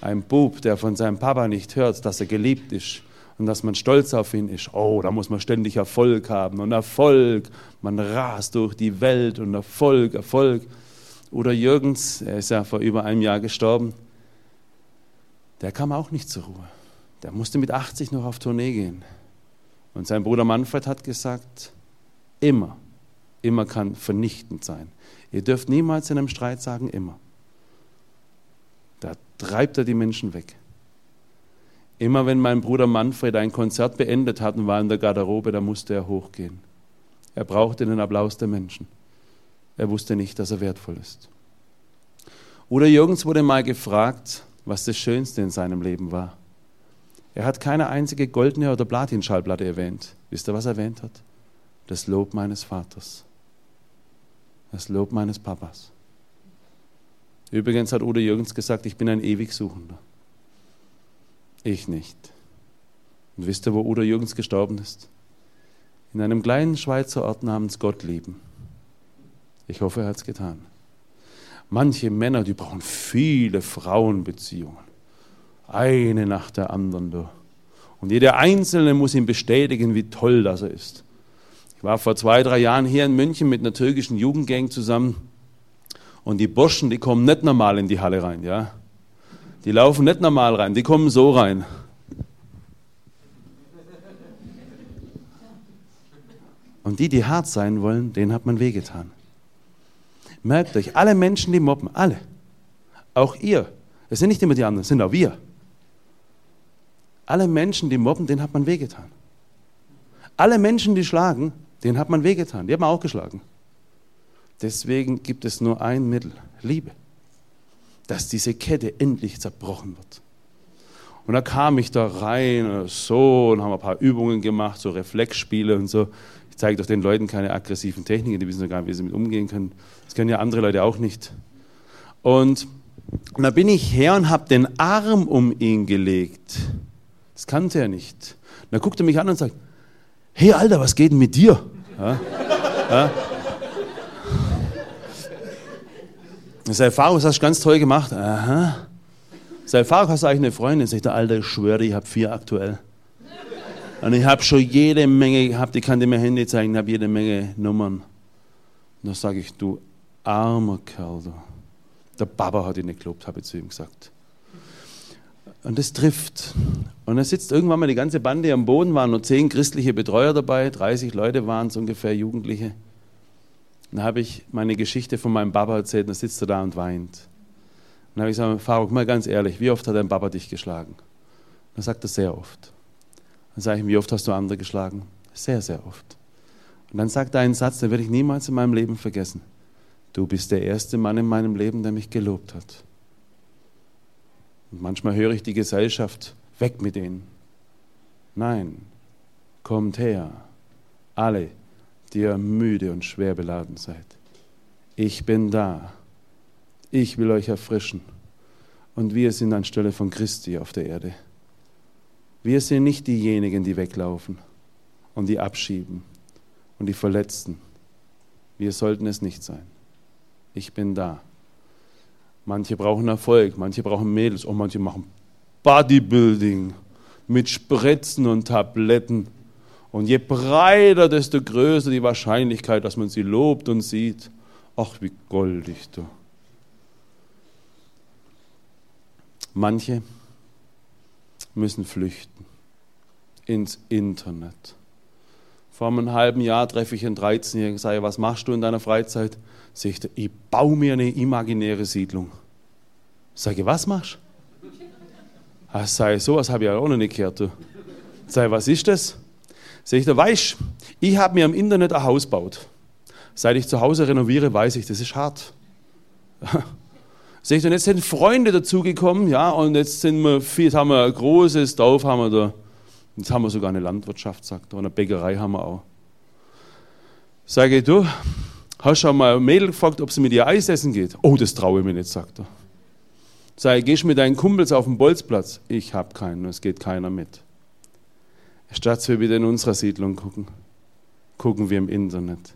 Ein Bub, der von seinem Papa nicht hört, dass er geliebt ist und dass man stolz auf ihn ist. Oh, da muss man ständig Erfolg haben und Erfolg. Man rast durch die Welt und Erfolg, Erfolg. Oder Jürgens, er ist ja vor über einem Jahr gestorben, der kam auch nicht zur Ruhe. Der musste mit 80 noch auf Tournee gehen. Und sein Bruder Manfred hat gesagt, immer, immer kann vernichtend sein. Ihr dürft niemals in einem Streit sagen, immer. Da treibt er die Menschen weg. Immer wenn mein Bruder Manfred ein Konzert beendet hat und war in der Garderobe, da musste er hochgehen. Er brauchte den Applaus der Menschen. Er wusste nicht, dass er wertvoll ist. Oder Jürgens wurde mal gefragt, was das Schönste in seinem Leben war. Er hat keine einzige goldene oder Platinschallplatte erwähnt. Wisst ihr, was er erwähnt hat? Das Lob meines Vaters. Das Lob meines Papas. Übrigens hat Udo Jürgens gesagt, ich bin ein ewig Suchender. Ich nicht. Und wisst ihr, wo Udo Jürgens gestorben ist? In einem kleinen Schweizer Ort namens Gottlieben. Ich hoffe, er hat es getan. Manche Männer, die brauchen viele Frauenbeziehungen. Eine nach der anderen. Und jeder Einzelne muss ihm bestätigen, wie toll das er ist. Ich war vor zwei, drei Jahren hier in München mit einer türkischen Jugendgang zusammen. Und die Burschen, die kommen nicht normal in die Halle rein, ja. Die laufen nicht normal rein, die kommen so rein. Und die, die hart sein wollen, denen hat man wehgetan. Merkt euch, alle Menschen, die mobben, alle, auch ihr, es sind nicht immer die anderen, es sind auch wir. Alle Menschen, die mobben, denen hat man wehgetan. Alle Menschen, die schlagen, denen hat man wehgetan. Die haben auch geschlagen. Deswegen gibt es nur ein Mittel, Liebe, dass diese Kette endlich zerbrochen wird. Und da kam ich da rein, so, und haben ein paar Übungen gemacht, so Reflexspiele und so. Ich zeige doch den Leuten keine aggressiven Techniken, die wissen gar nicht, wie sie mit umgehen können. Das können ja andere Leute auch nicht. Und, und da bin ich her und habe den Arm um ihn gelegt. Das kannte er nicht. Und dann guckt er mich an und sagt, hey Alter, was geht denn mit dir? Ja? Ja? Seine Erfahrung, das hast du ganz toll gemacht. Aha. Seine Erfahrung, hast du eigentlich eine Freundin? Sagt der Alter, ich schwöre, ich habe vier aktuell. Und ich habe schon jede Menge gehabt, ich kann dir mein Handy zeigen, ich habe jede Menge Nummern. Und da sage ich, du armer Kerl. Du. Der Baba hat ihn nicht gelobt, habe ich zu ihm gesagt. Und das trifft. Und da sitzt irgendwann mal die ganze Bande am Boden, waren nur zehn christliche Betreuer dabei, 30 Leute waren es ungefähr, Jugendliche. Dann habe ich meine Geschichte von meinem Baba erzählt und dann sitzt er da und weint. Und dann habe ich gesagt, Faruk, mal ganz ehrlich, wie oft hat dein Papa dich geschlagen? Dann sagt er, sehr oft. Dann sage ich ihm, wie oft hast du andere geschlagen? Sehr, sehr oft. Und dann sagt er einen Satz, den werde ich niemals in meinem Leben vergessen. Du bist der erste Mann in meinem Leben, der mich gelobt hat. Und manchmal höre ich die Gesellschaft, weg mit denen. Nein, kommt her, alle, die ihr müde und schwer beladen seid. Ich bin da. Ich will euch erfrischen. Und wir sind anstelle von Christi auf der Erde. Wir sind nicht diejenigen, die weglaufen und die abschieben und die Verletzten. Wir sollten es nicht sein ich bin da. Manche brauchen Erfolg, manche brauchen Mädels und manche machen Bodybuilding mit Spritzen und Tabletten. Und je breiter, desto größer die Wahrscheinlichkeit, dass man sie lobt und sieht. Ach, wie goldig du. Manche müssen flüchten ins Internet. Vor einem halben Jahr treffe ich einen 13-Jährigen und sage, was machst du in deiner Freizeit? Sagt er, ich baue mir eine imaginäre Siedlung. Sage, was machst du? Ah, sage, sowas habe ich auch noch nicht gehört. Du. Sage, was ist das? Sag ich, da weißt ich habe mir im Internet ein Haus gebaut. Seit ich zu Hause renoviere, weiß ich, das ist hart. Sag ich, und jetzt sind Freunde dazugekommen, ja, und jetzt sind wir, jetzt haben wir ein großes Dorf, haben wir da, jetzt haben wir sogar eine Landwirtschaft, sagt er, und eine Bäckerei haben wir auch. Sage ich, du, Hast schon mal ein Mädel gefragt, ob sie mit ihr Eis essen geht? Oh, das traue ich mir nicht, sagt er. Sag, gehst du mit deinen Kumpels auf den Bolzplatz? Ich habe keinen, es geht keiner mit. Statt wir wieder in unserer Siedlung gucken, gucken wir im Internet.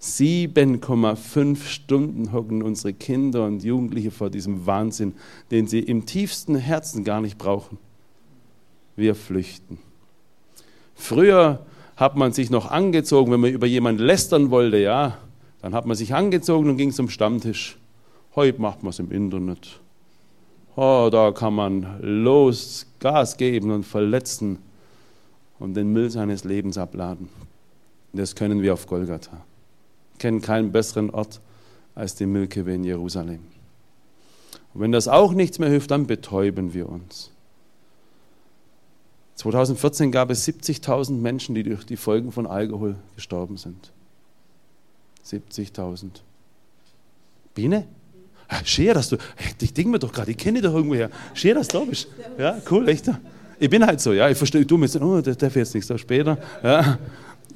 7,5 Stunden hocken unsere Kinder und Jugendliche vor diesem Wahnsinn, den sie im tiefsten Herzen gar nicht brauchen. Wir flüchten. Früher hat man sich noch angezogen, wenn man über jemanden lästern wollte, ja, dann hat man sich angezogen und ging zum Stammtisch. Heute macht man es im Internet. Oh, da kann man los Gas geben und verletzen und den Müll seines Lebens abladen. Das können wir auf Golgatha. Wir kennen keinen besseren Ort als die Milkewe in Jerusalem. Und wenn das auch nichts mehr hilft, dann betäuben wir uns. 2014 gab es 70.000 Menschen, die durch die Folgen von Alkohol gestorben sind. 70.000. Biene? Schön, dass du, ich denke mir doch gerade, ich kenne dich doch irgendwoher. Schön, dass du da bist. Ja, cool, echt. Ich bin halt so, ja, ich verstehe, du mir oh, der darf jetzt nichts, da später. Ja.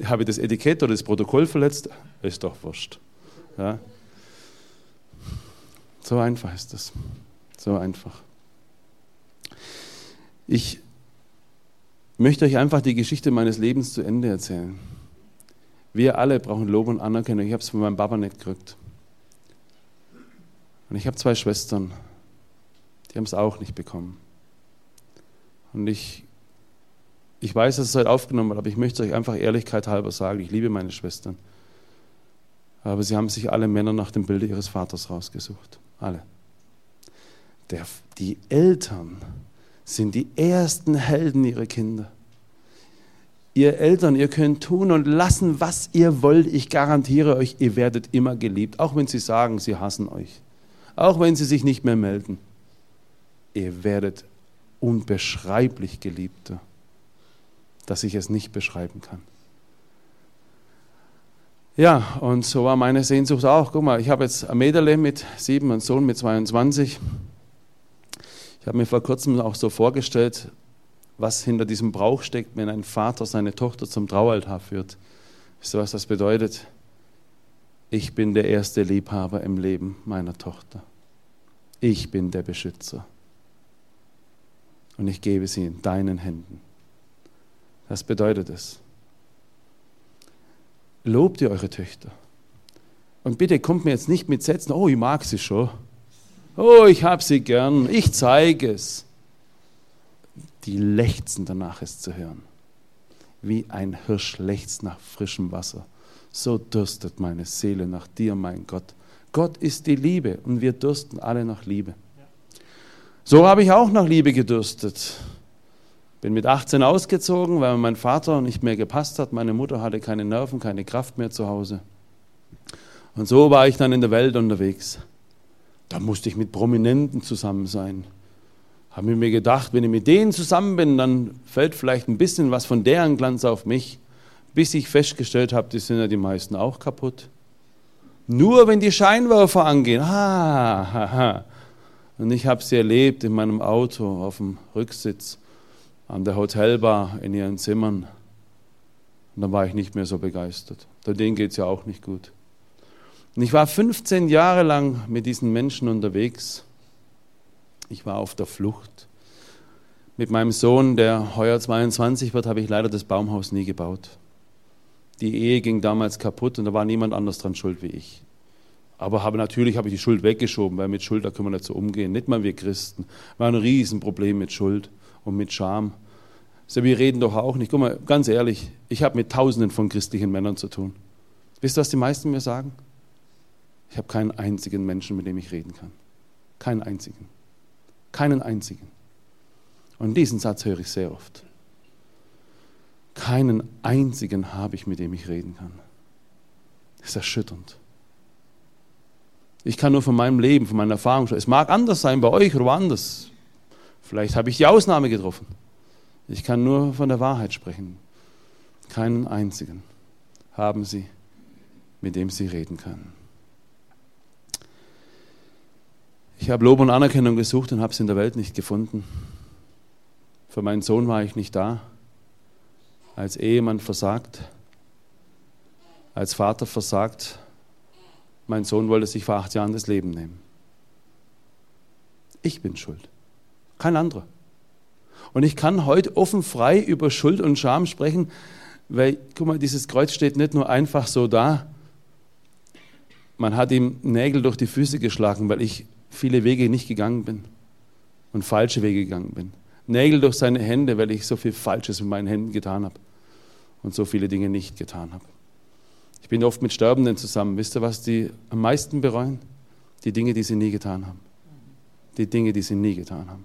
Habe ich das Etikett oder das Protokoll verletzt? Ist doch wurscht. Ja. So einfach ist das. So einfach. Ich möchte euch einfach die Geschichte meines Lebens zu Ende erzählen. Wir alle brauchen Lob und Anerkennung. Ich habe es von meinem Papa nicht gekriegt. Und ich habe zwei Schwestern, die haben es auch nicht bekommen. Und ich, ich weiß, dass es heute aufgenommen wird, aber ich möchte euch einfach Ehrlichkeit halber sagen, ich liebe meine Schwestern. Aber sie haben sich alle Männer nach dem Bilde ihres Vaters rausgesucht. Alle. Der, die Eltern sind die ersten Helden ihrer Kinder. Ihr Eltern, ihr könnt tun und lassen, was ihr wollt. Ich garantiere euch, ihr werdet immer geliebt, auch wenn sie sagen, sie hassen euch auch wenn sie sich nicht mehr melden. Ihr werdet unbeschreiblich geliebter, dass ich es nicht beschreiben kann. Ja, und so war meine Sehnsucht auch. Guck mal, ich habe jetzt Mädel mit sieben und Sohn mit 22. Ich habe mir vor kurzem auch so vorgestellt, was hinter diesem Brauch steckt, wenn ein Vater seine Tochter zum Traualtar führt. Wisst ihr, was das bedeutet? ich bin der erste Liebhaber im Leben meiner Tochter. Ich bin der Beschützer. Und ich gebe sie in deinen Händen. Das bedeutet es. Lobt ihr eure Töchter. Und bitte kommt mir jetzt nicht mit Sätzen, oh, ich mag sie schon. Oh, ich habe sie gern. Ich zeige es. Die lechzen danach, es zu hören. Wie ein Hirsch lechzt nach frischem Wasser so dürstet meine Seele nach dir, mein Gott. Gott ist die Liebe und wir dürsten alle nach Liebe. So habe ich auch nach Liebe gedürstet. Bin mit 18 ausgezogen, weil mein Vater nicht mehr gepasst hat. Meine Mutter hatte keine Nerven, keine Kraft mehr zu Hause. Und so war ich dann in der Welt unterwegs. Da musste ich mit Prominenten zusammen sein. Habe mir gedacht, wenn ich mit denen zusammen bin, dann fällt vielleicht ein bisschen was von deren Glanz auf mich bis ich festgestellt habe, die sind ja die meisten auch kaputt. Nur wenn die Scheinwerfer angehen, ha, ha. Und ich habe sie erlebt in meinem Auto auf dem Rücksitz an der Hotelbar in ihren Zimmern. Und dann war ich nicht mehr so begeistert. Denen geht es ja auch nicht gut. Und ich war 15 Jahre lang mit diesen Menschen unterwegs. Ich war auf der Flucht. Mit meinem Sohn, der heuer 22 wird, habe ich leider das Baumhaus nie gebaut. Die Ehe ging damals kaputt und da war niemand anders dran schuld wie ich. Aber habe, natürlich habe ich die Schuld weggeschoben, weil mit Schuld, da können wir nicht so umgehen. Nicht mal wir Christen. Haben ein Riesenproblem mit Schuld und mit Scham. So, wir reden doch auch nicht. Guck mal, ganz ehrlich, ich habe mit Tausenden von christlichen Männern zu tun. Wisst ihr, was die meisten mir sagen? Ich habe keinen einzigen Menschen, mit dem ich reden kann. Keinen einzigen. Keinen einzigen. Und diesen Satz höre ich sehr oft. Keinen einzigen habe ich, mit dem ich reden kann. Das ist erschütternd. Ich kann nur von meinem Leben, von meiner Erfahrung sprechen. Es mag anders sein bei euch oder woanders. Vielleicht habe ich die Ausnahme getroffen. Ich kann nur von der Wahrheit sprechen. Keinen einzigen haben sie, mit dem sie reden können. Ich habe Lob und Anerkennung gesucht und habe es in der Welt nicht gefunden. Für meinen Sohn war ich nicht da als Ehemann versagt, als Vater versagt. Mein Sohn wollte sich vor acht Jahren das Leben nehmen. Ich bin schuld, kein anderer. Und ich kann heute offen frei über Schuld und Scham sprechen, weil, guck mal, dieses Kreuz steht nicht nur einfach so da, man hat ihm Nägel durch die Füße geschlagen, weil ich viele Wege nicht gegangen bin und falsche Wege gegangen bin. Nägel durch seine Hände, weil ich so viel Falsches mit meinen Händen getan habe und so viele Dinge nicht getan habe. Ich bin oft mit Sterbenden zusammen. Wisst ihr, was die am meisten bereuen? Die Dinge, die sie nie getan haben. Die Dinge, die sie nie getan haben.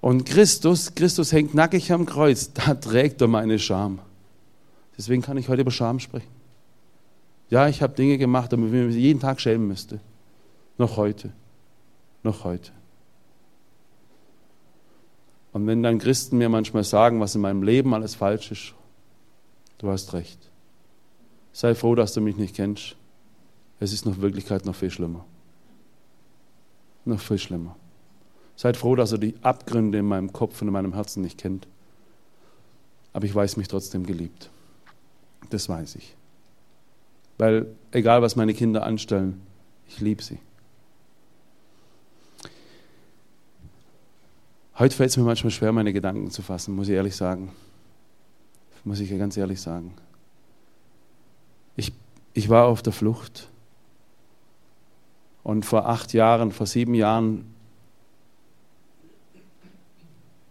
Und Christus, Christus hängt nackig am Kreuz, da trägt er meine Scham. Deswegen kann ich heute über Scham sprechen. Ja, ich habe Dinge gemacht, damit ich mich jeden Tag schämen müsste. Noch heute. Noch heute. Und wenn dann Christen mir manchmal sagen, was in meinem Leben alles falsch ist, du hast recht. Sei froh, dass du mich nicht kennst. Es ist noch Wirklichkeit noch viel schlimmer. Noch viel schlimmer. Seid froh, dass er die Abgründe in meinem Kopf und in meinem Herzen nicht kennt. Aber ich weiß mich trotzdem geliebt. Das weiß ich. Weil egal, was meine Kinder anstellen, ich liebe sie. Heute fällt es mir manchmal schwer, meine Gedanken zu fassen, muss ich ehrlich sagen. Muss ich ganz ehrlich sagen. Ich, ich war auf der Flucht. Und vor acht Jahren, vor sieben Jahren,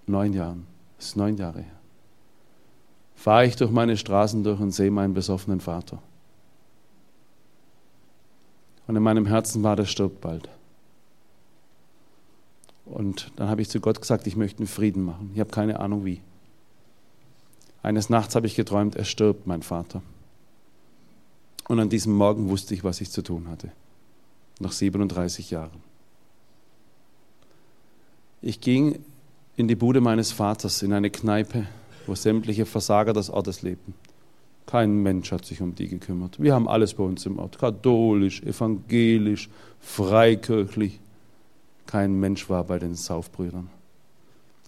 neun Jahren, das ist neun Jahre her, fahre ich durch meine Straßen durch und sehe meinen besoffenen Vater. Und in meinem Herzen war, der stirbt bald. Und dann habe ich zu Gott gesagt, ich möchte einen Frieden machen. Ich habe keine Ahnung wie. Eines Nachts habe ich geträumt, er stirbt, mein Vater. Und an diesem Morgen wusste ich, was ich zu tun hatte. Nach 37 Jahren. Ich ging in die Bude meines Vaters, in eine Kneipe, wo sämtliche Versager des Ortes lebten. Kein Mensch hat sich um die gekümmert. Wir haben alles bei uns im Ort. Katholisch, evangelisch, freikirchlich. Kein Mensch war bei den Saufbrüdern.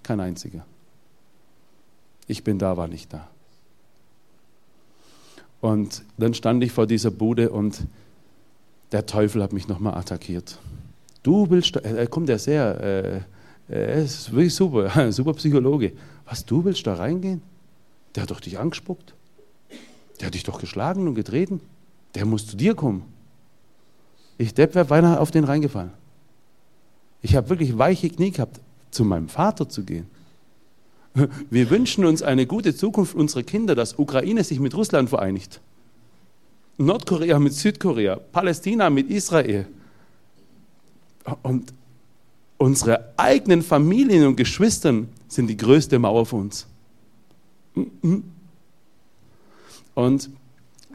Kein einziger. Ich bin da, war nicht da. Und dann stand ich vor dieser Bude und der Teufel hat mich nochmal attackiert. Du willst, er kommt ja sehr, äh, er ist wirklich super, super Psychologe. Was, du willst da reingehen? Der hat doch dich angespuckt. Der hat dich doch geschlagen und getreten. Der muss zu dir kommen. Ich Depp wäre beinahe auf den reingefallen. Ich habe wirklich weiche Knie gehabt, zu meinem Vater zu gehen. Wir wünschen uns eine gute Zukunft unserer Kinder, dass Ukraine sich mit Russland vereinigt. Nordkorea mit Südkorea, Palästina mit Israel. Und unsere eigenen Familien und Geschwistern sind die größte Mauer für uns. Und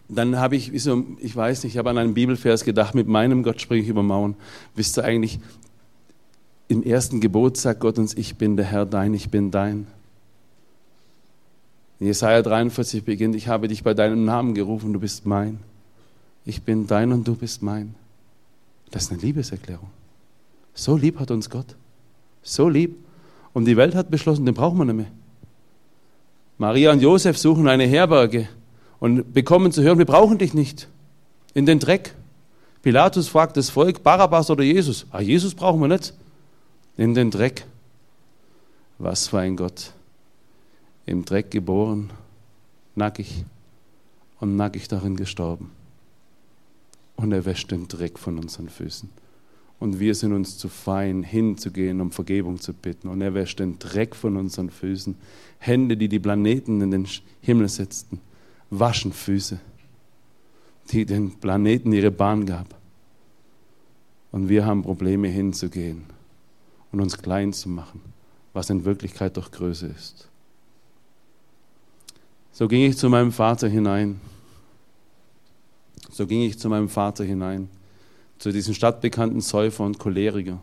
dann habe ich, ich weiß nicht, ich habe an einen Bibelvers gedacht, mit meinem Gott springe ich über Mauern. Wisst ihr eigentlich, im ersten Gebot sagt Gott uns, ich bin der Herr dein, ich bin dein. In Jesaja 43 beginnt, ich habe dich bei deinem Namen gerufen, du bist mein. Ich bin dein und du bist mein. Das ist eine Liebeserklärung. So lieb hat uns Gott. So lieb. Und die Welt hat beschlossen, den brauchen wir nicht mehr. Maria und Josef suchen eine Herberge und bekommen zu hören, wir brauchen dich nicht. In den Dreck. Pilatus fragt das Volk, Barabbas oder Jesus? Ah, Jesus brauchen wir nicht in den Dreck. Was für ein Gott. Im Dreck geboren, nackig und nackig darin gestorben. Und er wäscht den Dreck von unseren Füßen. Und wir sind uns zu fein, hinzugehen, um Vergebung zu bitten. Und er wäscht den Dreck von unseren Füßen. Hände, die die Planeten in den Himmel setzten, waschen Füße, die den Planeten ihre Bahn gab. Und wir haben Probleme hinzugehen und uns klein zu machen, was in Wirklichkeit doch Größe ist. So ging ich zu meinem Vater hinein. So ging ich zu meinem Vater hinein, zu diesem stadtbekannten Säufer und Choleriker.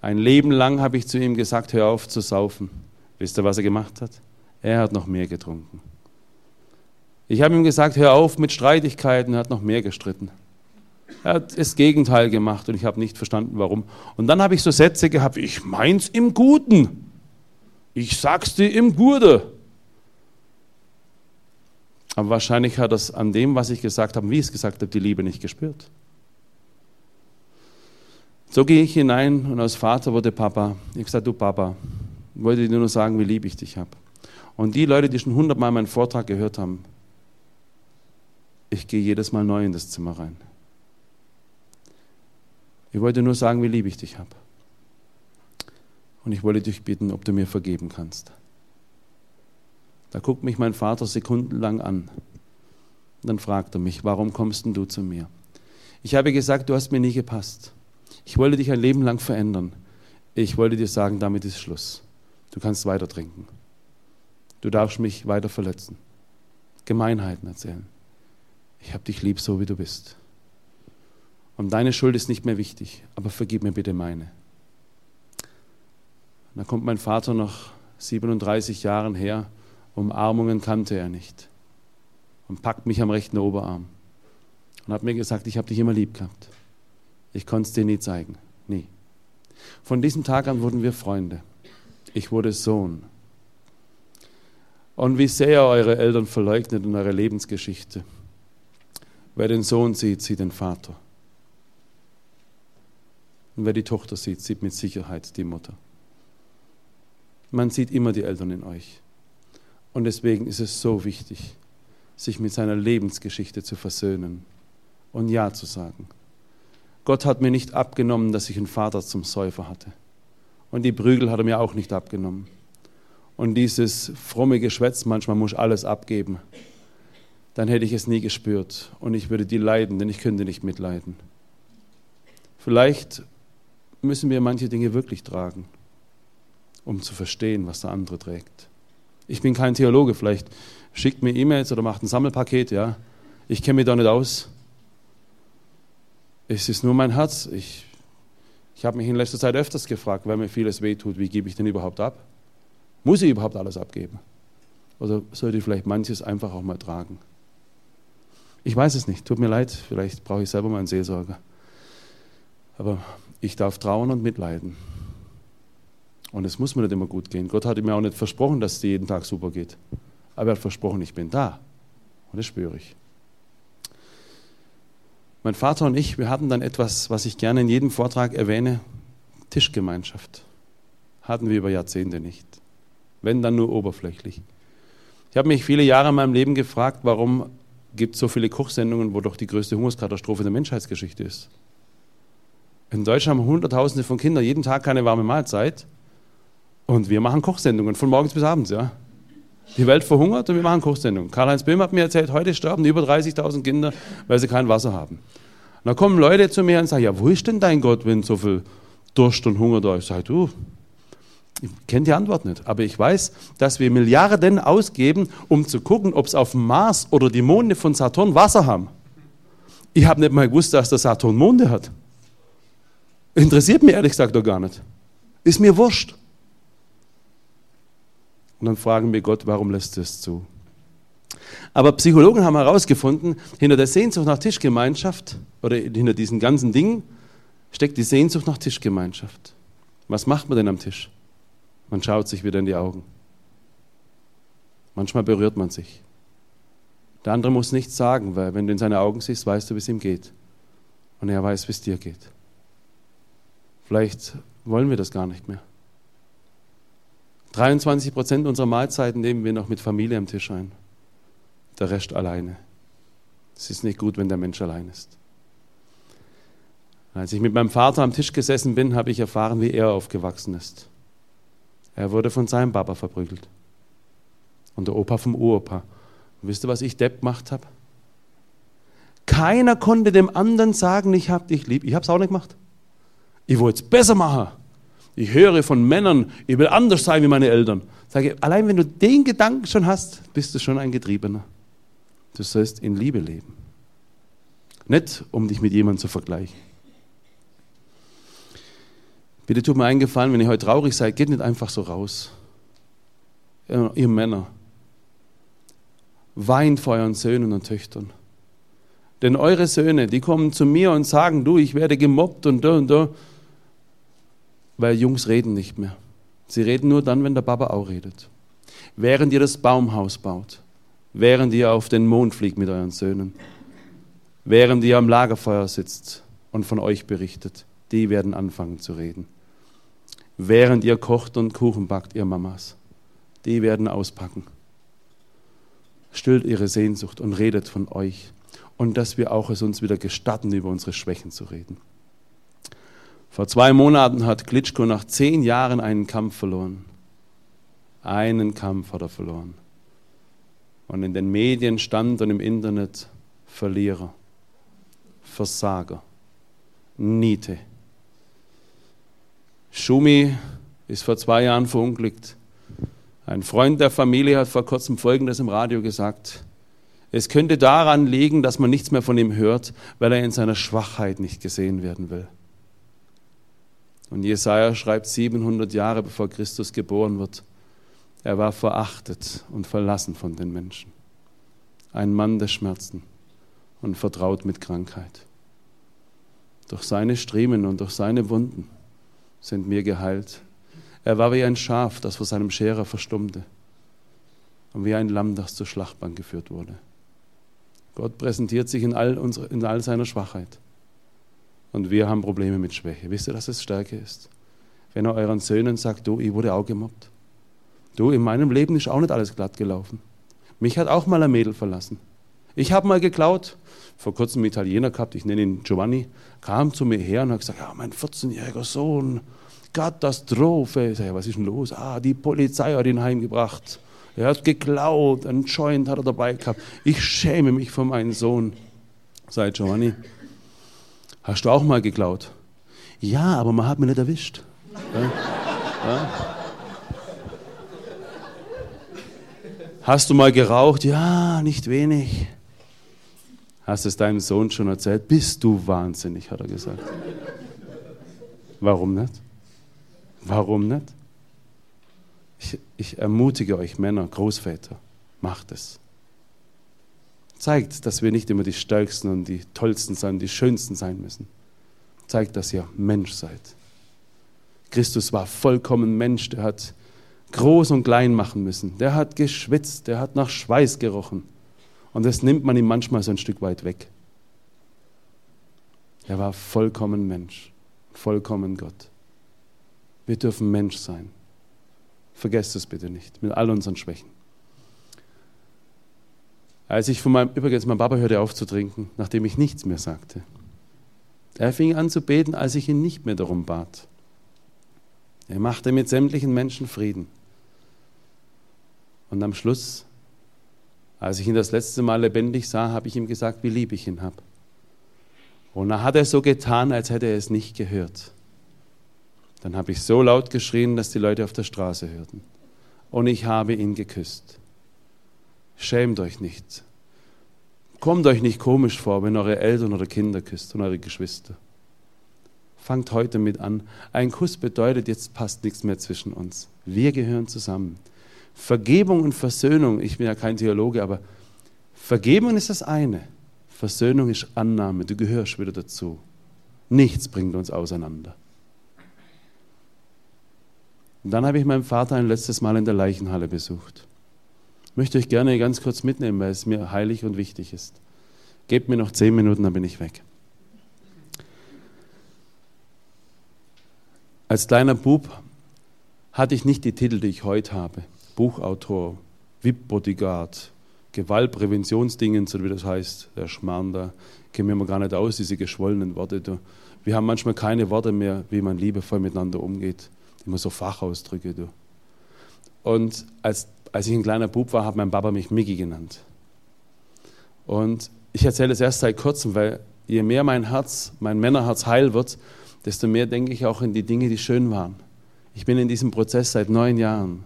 Ein Leben lang habe ich zu ihm gesagt, hör auf zu saufen. Wisst ihr, was er gemacht hat? Er hat noch mehr getrunken. Ich habe ihm gesagt, hör auf mit Streitigkeiten, er hat noch mehr gestritten. Er hat das Gegenteil gemacht und ich habe nicht verstanden, warum. Und dann habe ich so Sätze gehabt, ich meins im Guten. Ich sag's dir im Gute. Aber wahrscheinlich hat er an dem, was ich gesagt habe, wie ich es gesagt habe, die Liebe nicht gespürt. So gehe ich hinein und als Vater wurde Papa. Ich gesagt, du Papa, ich wollte dir nur sagen, wie lieb ich dich habe. Und die Leute, die schon hundertmal meinen Vortrag gehört haben, Ich gehe jedes Mal neu in das Zimmer rein. Ich wollte nur sagen, wie lieb ich dich habe. Und ich wollte dich bitten, ob du mir vergeben kannst. Da guckt mich mein Vater sekundenlang an. Und dann fragt er mich, warum kommst denn du zu mir? Ich habe gesagt, du hast mir nie gepasst. Ich wollte dich ein Leben lang verändern. Ich wollte dir sagen, damit ist Schluss. Du kannst weiter trinken. Du darfst mich weiter verletzen. Gemeinheiten erzählen. Ich habe dich lieb, so wie du bist. Und deine Schuld ist nicht mehr wichtig, aber vergib mir bitte meine. Und dann kommt mein Vater nach 37 Jahren her, Umarmungen kannte er nicht und packt mich am rechten Oberarm und hat mir gesagt, ich habe dich immer lieb gehabt. Ich konnte es dir nie zeigen, nie. Von diesem Tag an wurden wir Freunde. Ich wurde Sohn. Und wie sehr eure Eltern verleugnet in eurer Lebensgeschichte. Wer den Sohn sieht, sieht den Vater. Und wer die Tochter sieht, sieht mit Sicherheit die Mutter. Man sieht immer die Eltern in euch. Und deswegen ist es so wichtig, sich mit seiner Lebensgeschichte zu versöhnen und Ja zu sagen. Gott hat mir nicht abgenommen, dass ich einen Vater zum Säufer hatte. Und die Prügel hat er mir auch nicht abgenommen. Und dieses fromme Geschwätz, manchmal muss ich alles abgeben, dann hätte ich es nie gespürt und ich würde die leiden, denn ich könnte nicht mitleiden. Vielleicht müssen wir manche Dinge wirklich tragen, um zu verstehen, was der andere trägt. Ich bin kein Theologe, vielleicht schickt mir E-Mails oder macht ein Sammelpaket, ja. Ich kenne mich da nicht aus. Es ist nur mein Herz. Ich, ich habe mich in letzter Zeit öfters gefragt, weil mir vieles wehtut, wie gebe ich denn überhaupt ab? Muss ich überhaupt alles abgeben? Oder sollte ich vielleicht manches einfach auch mal tragen? Ich weiß es nicht, tut mir leid, vielleicht brauche ich selber mal einen Seelsorger. Aber ich darf trauen und mitleiden. Und es muss mir nicht immer gut gehen. Gott hat mir auch nicht versprochen, dass es jeden Tag super geht. Aber er hat versprochen, ich bin da. Und das spüre ich. Mein Vater und ich, wir hatten dann etwas, was ich gerne in jedem Vortrag erwähne, Tischgemeinschaft. Hatten wir über Jahrzehnte nicht. Wenn, dann nur oberflächlich. Ich habe mich viele Jahre in meinem Leben gefragt, warum gibt es so viele Kochsendungen, wo doch die größte Hungerskatastrophe der Menschheitsgeschichte ist. In Deutschland haben Hunderttausende von Kindern jeden Tag keine warme Mahlzeit. Und wir machen Kochsendungen von morgens bis abends, ja. Die Welt verhungert und wir machen Kochsendungen. Karl-Heinz Böhm hat mir erzählt, heute sterben über 30.000 Kinder, weil sie kein Wasser haben. Und dann kommen Leute zu mir und sagen, ja, wo ist denn dein Gott, wenn so viel Durst und Hunger da ist? Ich sage, du, ich kenne die Antwort nicht, aber ich weiß, dass wir Milliarden ausgeben, um zu gucken, ob es auf dem Mars oder die Monde von Saturn Wasser haben. Ich habe nicht mal gewusst, dass der Saturn Monde hat. Interessiert mich ehrlich gesagt doch gar nicht. Ist mir wurscht. Und dann fragen wir Gott, warum lässt du es zu? Aber Psychologen haben herausgefunden, hinter der Sehnsucht nach Tischgemeinschaft oder hinter diesen ganzen Dingen steckt die Sehnsucht nach Tischgemeinschaft. Was macht man denn am Tisch? Man schaut sich wieder in die Augen. Manchmal berührt man sich. Der andere muss nichts sagen, weil wenn du in seine Augen siehst, weißt du, wie es ihm geht. Und er weiß, wie es dir geht. Vielleicht wollen wir das gar nicht mehr. 23 Prozent unserer Mahlzeiten nehmen wir noch mit Familie am Tisch ein. Der Rest alleine. Es ist nicht gut, wenn der Mensch allein ist. Als ich mit meinem Vater am Tisch gesessen bin, habe ich erfahren, wie er aufgewachsen ist. Er wurde von seinem Papa verprügelt. Und der Opa vom Uropa. Und wisst ihr, was ich Depp gemacht habe? Keiner konnte dem anderen sagen, ich hab dich lieb. Ich habe es auch nicht gemacht. Ich wollte es besser machen. Ich höre von Männern, ich will anders sein wie meine Eltern. Sage, allein wenn du den Gedanken schon hast, bist du schon ein Getriebener. Du sollst in Liebe leben. Nicht, um dich mit jemandem zu vergleichen. Bitte tut mir einen Gefallen, wenn ihr heute traurig seid, geht nicht einfach so raus. Ihr Männer, weint vor euren Söhnen und Töchtern. Denn eure Söhne, die kommen zu mir und sagen, du, ich werde gemobbt und da und da weil Jungs reden nicht mehr. Sie reden nur dann, wenn der Papa auch redet. Während ihr das Baumhaus baut, während ihr auf den Mond fliegt mit euren Söhnen, während ihr am Lagerfeuer sitzt und von euch berichtet, die werden anfangen zu reden. Während ihr kocht und Kuchen backt, ihr Mamas, die werden auspacken. Stillt ihre Sehnsucht und redet von euch. und dass wir auch es uns wieder gestatten, über unsere Schwächen zu reden. Vor zwei Monaten hat Klitschko nach zehn Jahren einen Kampf verloren. Einen Kampf hat er verloren. Und in den Medien stand und im Internet Verlierer, Versager, Niete. Schumi ist vor zwei Jahren verunglückt. Ein Freund der Familie hat vor kurzem Folgendes im Radio gesagt. Es könnte daran liegen, dass man nichts mehr von ihm hört, weil er in seiner Schwachheit nicht gesehen werden will. Und Jesaja schreibt 700 Jahre bevor Christus geboren wird. Er war verachtet und verlassen von den Menschen. Ein Mann der Schmerzen und vertraut mit Krankheit. Durch seine Striemen und durch seine Wunden sind wir geheilt. Er war wie ein Schaf, das vor seinem Scherer verstummte und wie ein Lamm, das zur Schlachtbank geführt wurde. Gott präsentiert sich in all, unsere, in all seiner Schwachheit. Und wir haben Probleme mit Schwäche. Wisst ihr, dass es Stärke ist? Wenn er euren Söhnen sagt, du, ich wurde auch gemobbt. Du, in meinem Leben ist auch nicht alles glatt gelaufen. Mich hat auch mal ein Mädel verlassen. Ich habe mal geklaut. Vor kurzem einen Italiener gehabt, ich nenne ihn Giovanni, kam zu mir her und hat gesagt, ja, mein 14-jähriger Sohn, Katastrophe. Ich sage, ja, was ist denn los? Ah, die Polizei hat ihn heimgebracht. Er hat geklaut, einen Joint hat er dabei gehabt. Ich schäme mich für meinen Sohn. Sei Giovanni, hast du auch mal geklaut? Ja, aber man hat mich nicht erwischt. Ja? Ja? Hast du mal geraucht? Ja, nicht wenig. Hast es deinem Sohn schon erzählt? Bist du wahnsinnig, hat er gesagt. Warum nicht? Warum nicht? Ich, ich ermutige euch Männer, Großväter, macht es. Zeigt, dass wir nicht immer die Stärksten und die Tollsten sein, die Schönsten sein müssen. Zeigt, dass ihr Mensch seid. Christus war vollkommen Mensch, der hat groß und klein machen müssen. Der hat geschwitzt, der hat nach Schweiß gerochen. Und das nimmt man ihm manchmal so ein Stück weit weg. Er war vollkommen Mensch, vollkommen Gott. Wir dürfen Mensch sein. Vergesst es bitte nicht, mit all unseren Schwächen. Als ich von meinem, übrigens, mein Papa hörte auf zu trinken, nachdem ich nichts mehr sagte. Er fing an zu beten, als ich ihn nicht mehr darum bat. Er machte mit sämtlichen Menschen Frieden. Und am Schluss, als ich ihn das letzte Mal lebendig sah, habe ich ihm gesagt, wie lieb ich ihn habe. Und dann hat er so getan, als hätte er es nicht gehört. Dann habe ich so laut geschrien, dass die Leute auf der Straße hörten. Und ich habe ihn geküsst. Schämt euch nicht. Kommt euch nicht komisch vor, wenn eure Eltern oder Kinder küsst und eure Geschwister. Fangt heute mit an. Ein Kuss bedeutet, jetzt passt nichts mehr zwischen uns. Wir gehören zusammen. Vergebung und Versöhnung, ich bin ja kein Theologe, aber Vergebung ist das eine. Versöhnung ist Annahme, du gehörst wieder dazu. Nichts bringt uns auseinander. Und dann habe ich meinen Vater ein letztes Mal in der Leichenhalle besucht. Möchte euch gerne ganz kurz mitnehmen, weil es mir heilig und wichtig ist. Gebt mir noch zehn Minuten, dann bin ich weg. Als kleiner Bub hatte ich nicht die Titel, die ich heute habe. Buchautor, VIP-Bodyguard, Gewaltpräventionsdingen, so wie das heißt, der Schmarrn da, kennen wir gar nicht aus, diese geschwollenen Worte. Wir haben manchmal keine Worte mehr, wie man liebevoll miteinander umgeht. Immer so Fachausdrücke. Du. Und als, als ich ein kleiner Bub war, hat mein Papa mich Mickey genannt. Und ich erzähle es erst seit kurzem, weil je mehr mein Herz, mein Männerherz heil wird, desto mehr denke ich auch in die Dinge, die schön waren. Ich bin in diesem Prozess seit neun Jahren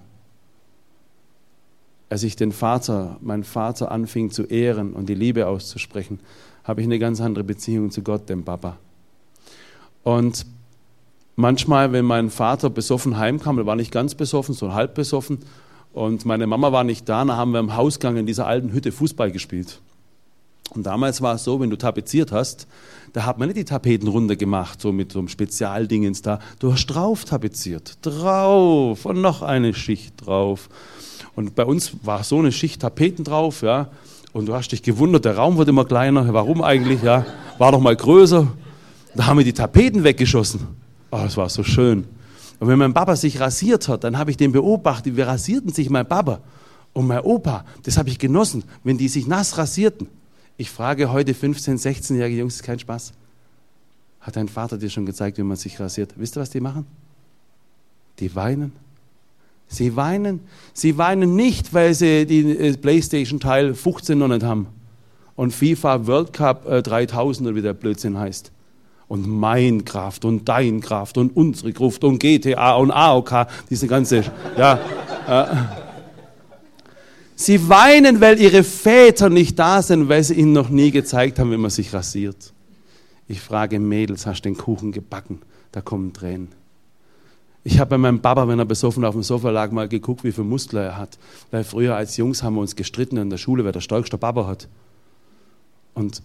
als ich den Vater, meinen Vater anfing zu ehren und die Liebe auszusprechen, habe ich eine ganz andere Beziehung zu Gott, dem Papa. Und manchmal, wenn mein Vater besoffen heimkam, er war nicht ganz besoffen, sondern halb besoffen, und meine Mama war nicht da, dann haben wir im Hausgang in dieser alten Hütte Fußball gespielt. Und damals war es so, wenn du tapeziert hast, da hat man nicht die Tapeten runtergemacht, so mit so einem Spezialdingens da. Du hast drauf tapeziert. Drauf und noch eine Schicht drauf. Und bei uns war so eine Schicht Tapeten drauf, ja. Und du hast dich gewundert, der Raum wird immer kleiner. Warum eigentlich? Ja, war doch mal größer. Da haben wir die Tapeten weggeschossen. Oh, das war so schön. Und wenn mein Papa sich rasiert hat, dann habe ich den beobachtet. Wir rasierten sich mein Papa und mein Opa. Das habe ich genossen, wenn die sich nass rasierten. Ich frage heute 15-, 16-jährige Jungs, ist kein Spaß. Hat dein Vater dir schon gezeigt, wie man sich rasiert? Wisst ihr, was die machen? Die weinen. Sie weinen. Sie weinen nicht, weil sie die äh, PlayStation Teil 15 noch nicht haben. Und FIFA World Cup 3000 äh, oder wie der Blödsinn heißt. Und mein Kraft und dein Kraft und unsere Kraft und GTA und AOK, diese ganze, ja. Äh. Sie weinen, weil ihre Väter nicht da sind, weil sie ihnen noch nie gezeigt haben, wie man sich rasiert. Ich frage Mädels, hast du den Kuchen gebacken? Da kommen Tränen. Ich habe bei meinem Papa, wenn er besoffen auf dem Sofa lag, mal geguckt, wie viele Muskeln er hat. Weil früher als Jungs haben wir uns gestritten in der Schule, wer der stärkste Papa hat. Und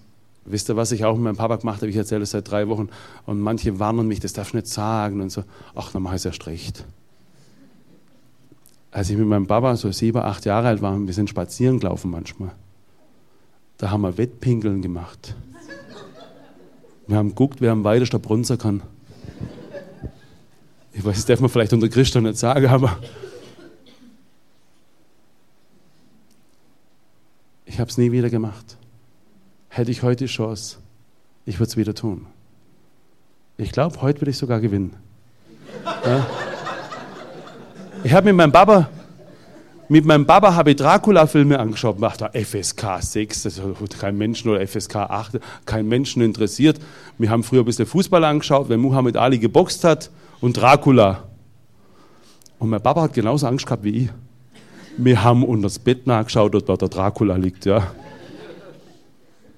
wisst ihr, was ich auch mit meinem Papa gemacht habe? Ich erzähle das seit drei Wochen. Und manche warnen mich, das darfst du nicht sagen. Und so, ach, dann mache ich es erst recht. Als ich mit meinem Papa so sieben, acht Jahre alt war, wir sind spazieren gelaufen manchmal. Da haben wir Wettpinkeln gemacht. Wir haben geguckt, wer am weitesten brunzen kann. Ich weiß, das darf man vielleicht unter Christen nicht sagen, aber ich habe es nie wieder gemacht. Hätte ich heute die Chance, ich würde es wieder tun. Ich glaube, heute würde ich sogar gewinnen. Ja? Ich habe mit meinem Papa, mit meinem Papa habe ich Dracula-Filme angeschaut und dachte, FSK 6, das hat kein Menschen oder FSK 8, kein Menschen interessiert. Wir haben früher ein bisschen Fußball angeschaut, wenn Muhammad Ali geboxt hat und Dracula. Und mein Papa hat genauso Angst gehabt wie ich. Wir haben unter das Bett nachgeschaut, dort der Dracula liegt, ja.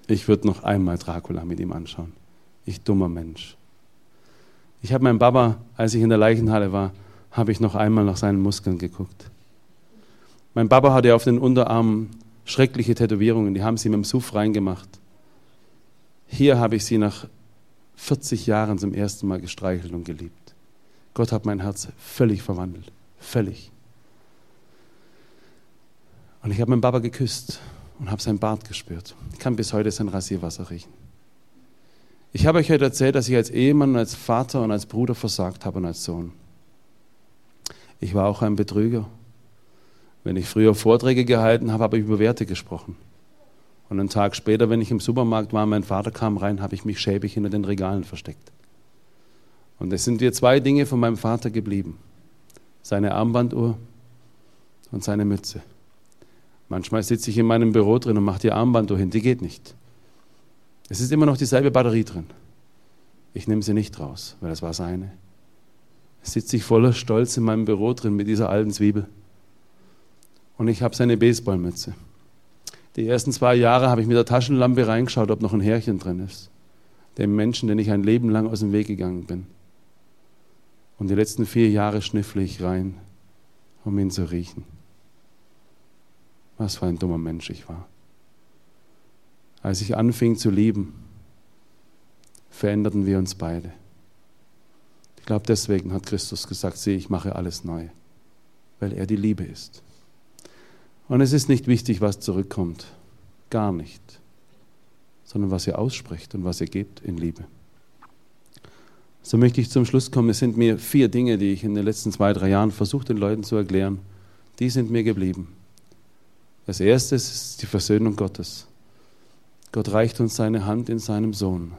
Ich würde noch einmal Dracula mit ihm anschauen. Ich dummer Mensch. Ich habe meinem Papa, als ich in der Leichenhalle war, habe ich noch einmal nach seinen Muskeln geguckt. Mein Papa hatte auf den Unterarmen schreckliche Tätowierungen, die haben sie mit dem Suff reingemacht. Hier habe ich sie nach 40 Jahren zum ersten Mal gestreichelt und geliebt. Gott hat mein Herz völlig verwandelt. Völlig. Und ich habe meinen Papa geküsst und habe sein Bart gespürt. Ich kann bis heute sein Rasierwasser riechen. Ich habe euch heute erzählt, dass ich als Ehemann, als Vater und als Bruder versagt habe und als Sohn. Ich war auch ein Betrüger. Wenn ich früher Vorträge gehalten habe, habe ich über Werte gesprochen. Und einen Tag später, wenn ich im Supermarkt war, mein Vater kam rein, habe ich mich schäbig hinter den Regalen versteckt. Und es sind dir zwei Dinge von meinem Vater geblieben. Seine Armbanduhr und seine Mütze. Manchmal sitze ich in meinem Büro drin und mache die Armbanduhr hin. Die geht nicht. Es ist immer noch dieselbe Batterie drin. Ich nehme sie nicht raus, weil das war seine. Sitze ich voller Stolz in meinem Büro drin mit dieser alten Zwiebel. Und ich habe seine Baseballmütze. Die ersten zwei Jahre habe ich mit der Taschenlampe reingeschaut, ob noch ein Härchen drin ist. Dem Menschen, den ich ein Leben lang aus dem Weg gegangen bin. Und die letzten vier Jahre schnüffle ich rein, um ihn zu riechen. Was für ein dummer Mensch ich war. Als ich anfing zu lieben, veränderten wir uns beide. Ich glaube, deswegen hat Christus gesagt, sieh, ich mache alles neu, weil er die Liebe ist. Und es ist nicht wichtig, was zurückkommt, gar nicht, sondern was ihr ausspricht und was ihr gebt in Liebe. So möchte ich zum Schluss kommen. Es sind mir vier Dinge, die ich in den letzten zwei, drei Jahren versucht, den Leuten zu erklären. Die sind mir geblieben. Das erste ist die Versöhnung Gottes. Gott reicht uns seine Hand in seinem Sohn.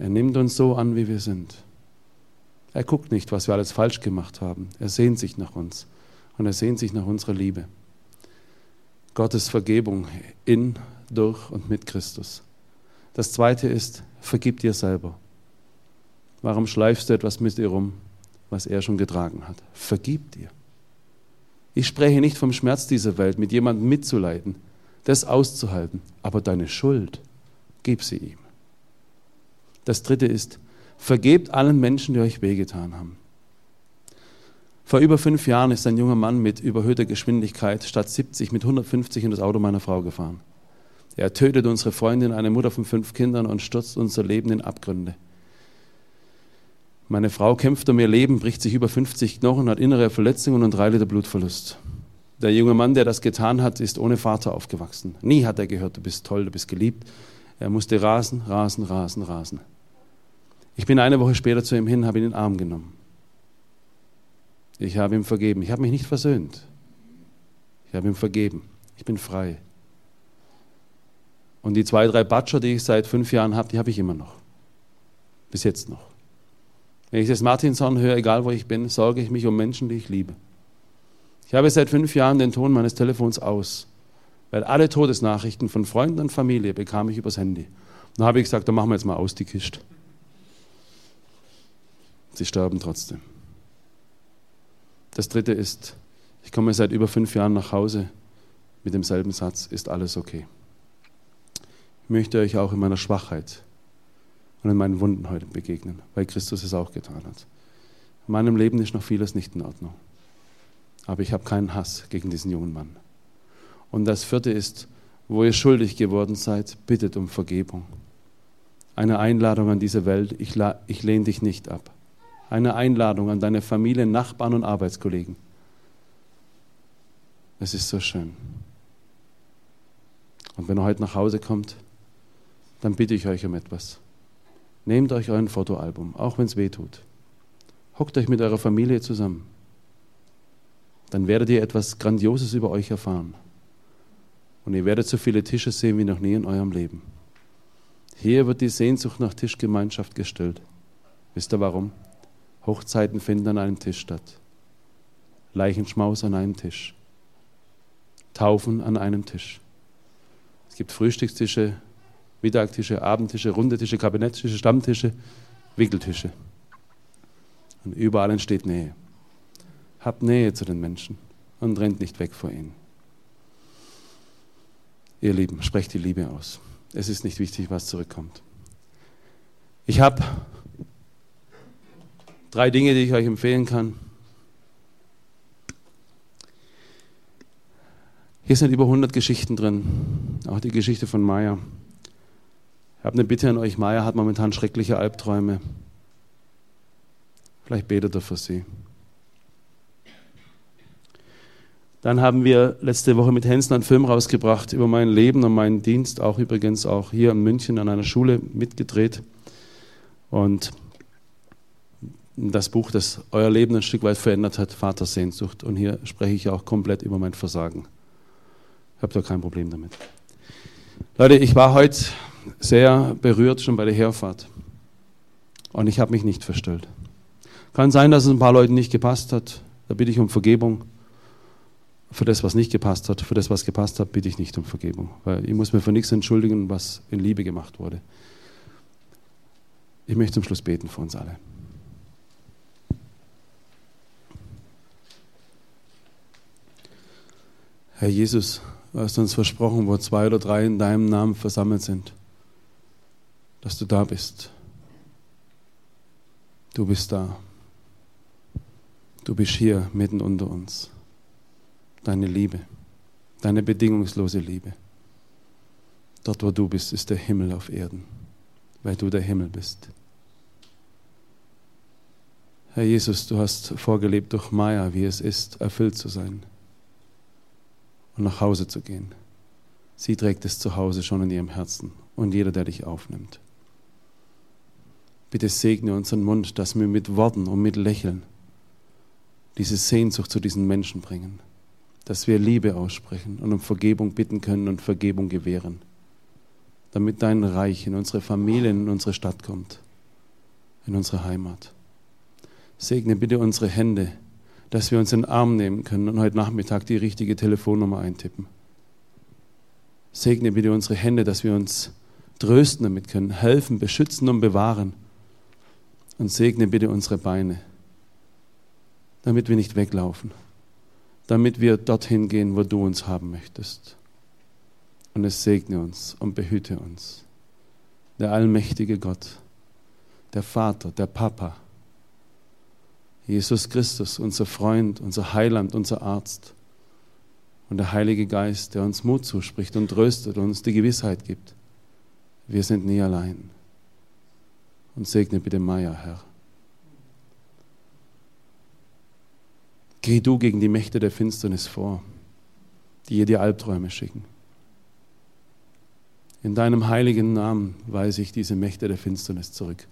Er nimmt uns so an, wie wir sind. Er guckt nicht, was wir alles falsch gemacht haben. Er sehnt sich nach uns und er sehnt sich nach unserer Liebe. Gottes Vergebung in, durch und mit Christus. Das zweite ist, vergib dir selber. Warum schleifst du etwas mit dir rum, was er schon getragen hat? Vergib dir. Ich spreche nicht vom Schmerz dieser Welt, mit jemandem mitzuleiden, das auszuhalten, aber deine Schuld, gib sie ihm. Das dritte ist, vergebt allen Menschen, die euch wehgetan haben. Vor über fünf Jahren ist ein junger Mann mit überhöhter Geschwindigkeit statt 70 mit 150 in das Auto meiner Frau gefahren. Er tötet unsere Freundin, eine Mutter von fünf Kindern und stürzt unser Leben in Abgründe. Meine Frau kämpft um ihr Leben, bricht sich über 50 Knochen, hat innere Verletzungen und drei Liter Blutverlust. Der junge Mann, der das getan hat, ist ohne Vater aufgewachsen. Nie hat er gehört, du bist toll, du bist geliebt. Er musste rasen, rasen, rasen, rasen. Ich bin eine Woche später zu ihm hin, habe ihn in den Arm genommen. Ich habe ihm vergeben. Ich habe mich nicht versöhnt. Ich habe ihm vergeben. Ich bin frei. Und die zwei, drei Batscher, die ich seit fünf Jahren habe, die habe ich immer noch. Bis jetzt noch. Wenn ich das Martinshorn höre, egal wo ich bin, sorge ich mich um Menschen, die ich liebe. Ich habe seit fünf Jahren den Ton meines Telefons aus, weil alle Todesnachrichten von Freunden und Familie bekam ich übers Handy. Dann habe ich gesagt, dann machen wir jetzt mal aus die Kiste. Sie sterben trotzdem. Das dritte ist, ich komme seit über fünf Jahren nach Hause mit demselben Satz, ist alles okay. Ich möchte euch auch in meiner Schwachheit und in meinen Wunden heute begegnen, weil Christus es auch getan hat. In meinem Leben ist noch vieles nicht in Ordnung. Aber ich habe keinen Hass gegen diesen jungen Mann. Und das vierte ist, wo ihr schuldig geworden seid, bittet um Vergebung. Eine Einladung an diese Welt, ich, ich lehne dich nicht ab. Eine Einladung an deine Familie, Nachbarn und Arbeitskollegen. Es ist so schön. Und wenn er heute nach Hause kommt, dann bitte ich euch um etwas. Nehmt euch euer Fotoalbum, auch wenn es weh tut. Hockt euch mit eurer Familie zusammen. Dann werdet ihr etwas Grandioses über euch erfahren. Und ihr werdet so viele Tische sehen wie noch nie in eurem Leben. Hier wird die Sehnsucht nach Tischgemeinschaft gestillt. Wisst ihr warum? Hochzeiten finden an einem Tisch statt. Leichenschmaus an einem Tisch. Taufen an einem Tisch. Es gibt Frühstückstische, Mittagtische, Abendtische, runde Tische, Kabinetttische, Stammtische, Wickeltische. Und überall entsteht Nähe. Habt Nähe zu den Menschen und rennt nicht weg vor ihnen. Ihr Lieben, sprecht die Liebe aus. Es ist nicht wichtig, was zurückkommt. Ich habe drei Dinge, die ich euch empfehlen kann. Hier sind über 100 Geschichten drin, auch die Geschichte von Maya. Ich habe eine Bitte an euch. Maya hat momentan schreckliche Albträume. Vielleicht betet er für sie. Dann haben wir letzte Woche mit Hensler einen Film rausgebracht über mein Leben und meinen Dienst, auch übrigens auch hier in München an einer Schule mitgedreht. Und das Buch, das euer Leben ein Stück weit verändert hat, Vatersehnsucht. Und hier spreche ich auch komplett über mein Versagen. Habe da kein Problem damit. Leute, ich war heute sehr berührt schon bei der Herfahrt. Und ich habe mich nicht verstellt. Kann sein, dass es ein paar Leuten nicht gepasst hat. Da bitte ich um Vergebung. Für das, was nicht gepasst hat, für das, was gepasst hat, bitte ich nicht um Vergebung. Weil ich muss mir für nichts entschuldigen, was in Liebe gemacht wurde. Ich möchte zum Schluss beten für uns alle. Herr Jesus, du hast uns versprochen, wo zwei oder drei in deinem Namen versammelt sind dass du da bist. Du bist da. Du bist hier mitten unter uns. Deine Liebe, deine bedingungslose Liebe. Dort, wo du bist, ist der Himmel auf Erden, weil du der Himmel bist. Herr Jesus, du hast vorgelebt durch Maya, wie es ist, erfüllt zu sein und nach Hause zu gehen. Sie trägt es zu Hause schon in ihrem Herzen und jeder, der dich aufnimmt. Bitte segne unseren Mund, dass wir mit Worten und mit Lächeln diese Sehnsucht zu diesen Menschen bringen. Dass wir Liebe aussprechen und um Vergebung bitten können und Vergebung gewähren. Damit dein Reich in unsere Familien, in unsere Stadt kommt, in unsere Heimat. Segne bitte unsere Hände, dass wir uns in den Arm nehmen können und heute Nachmittag die richtige Telefonnummer eintippen. Segne bitte unsere Hände, dass wir uns trösten damit können, helfen, beschützen und bewahren und segne bitte unsere Beine, damit wir nicht weglaufen, damit wir dorthin gehen, wo du uns haben möchtest. Und es segne uns und behüte uns. Der allmächtige Gott, der Vater, der Papa, Jesus Christus, unser Freund, unser Heiland, unser Arzt und der Heilige Geist, der uns Mut zuspricht und tröstet und uns die Gewissheit gibt, wir sind nie allein und segne bitte Maya, Herr. Geh du gegen die Mächte der Finsternis vor, die ihr die Albträume schicken. In deinem heiligen Namen weise ich diese Mächte der Finsternis zurück.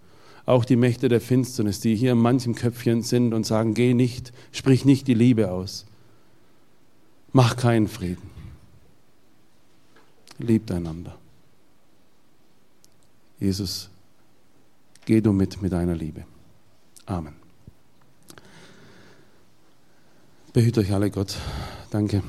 Auch die Mächte der Finsternis, die hier in manchem Köpfchen sind und sagen, geh nicht, sprich nicht die Liebe aus. Mach keinen Frieden. Liebt einander. Jesus, geh du mit mit deiner Liebe. Amen. Behüt euch alle, Gott. Danke.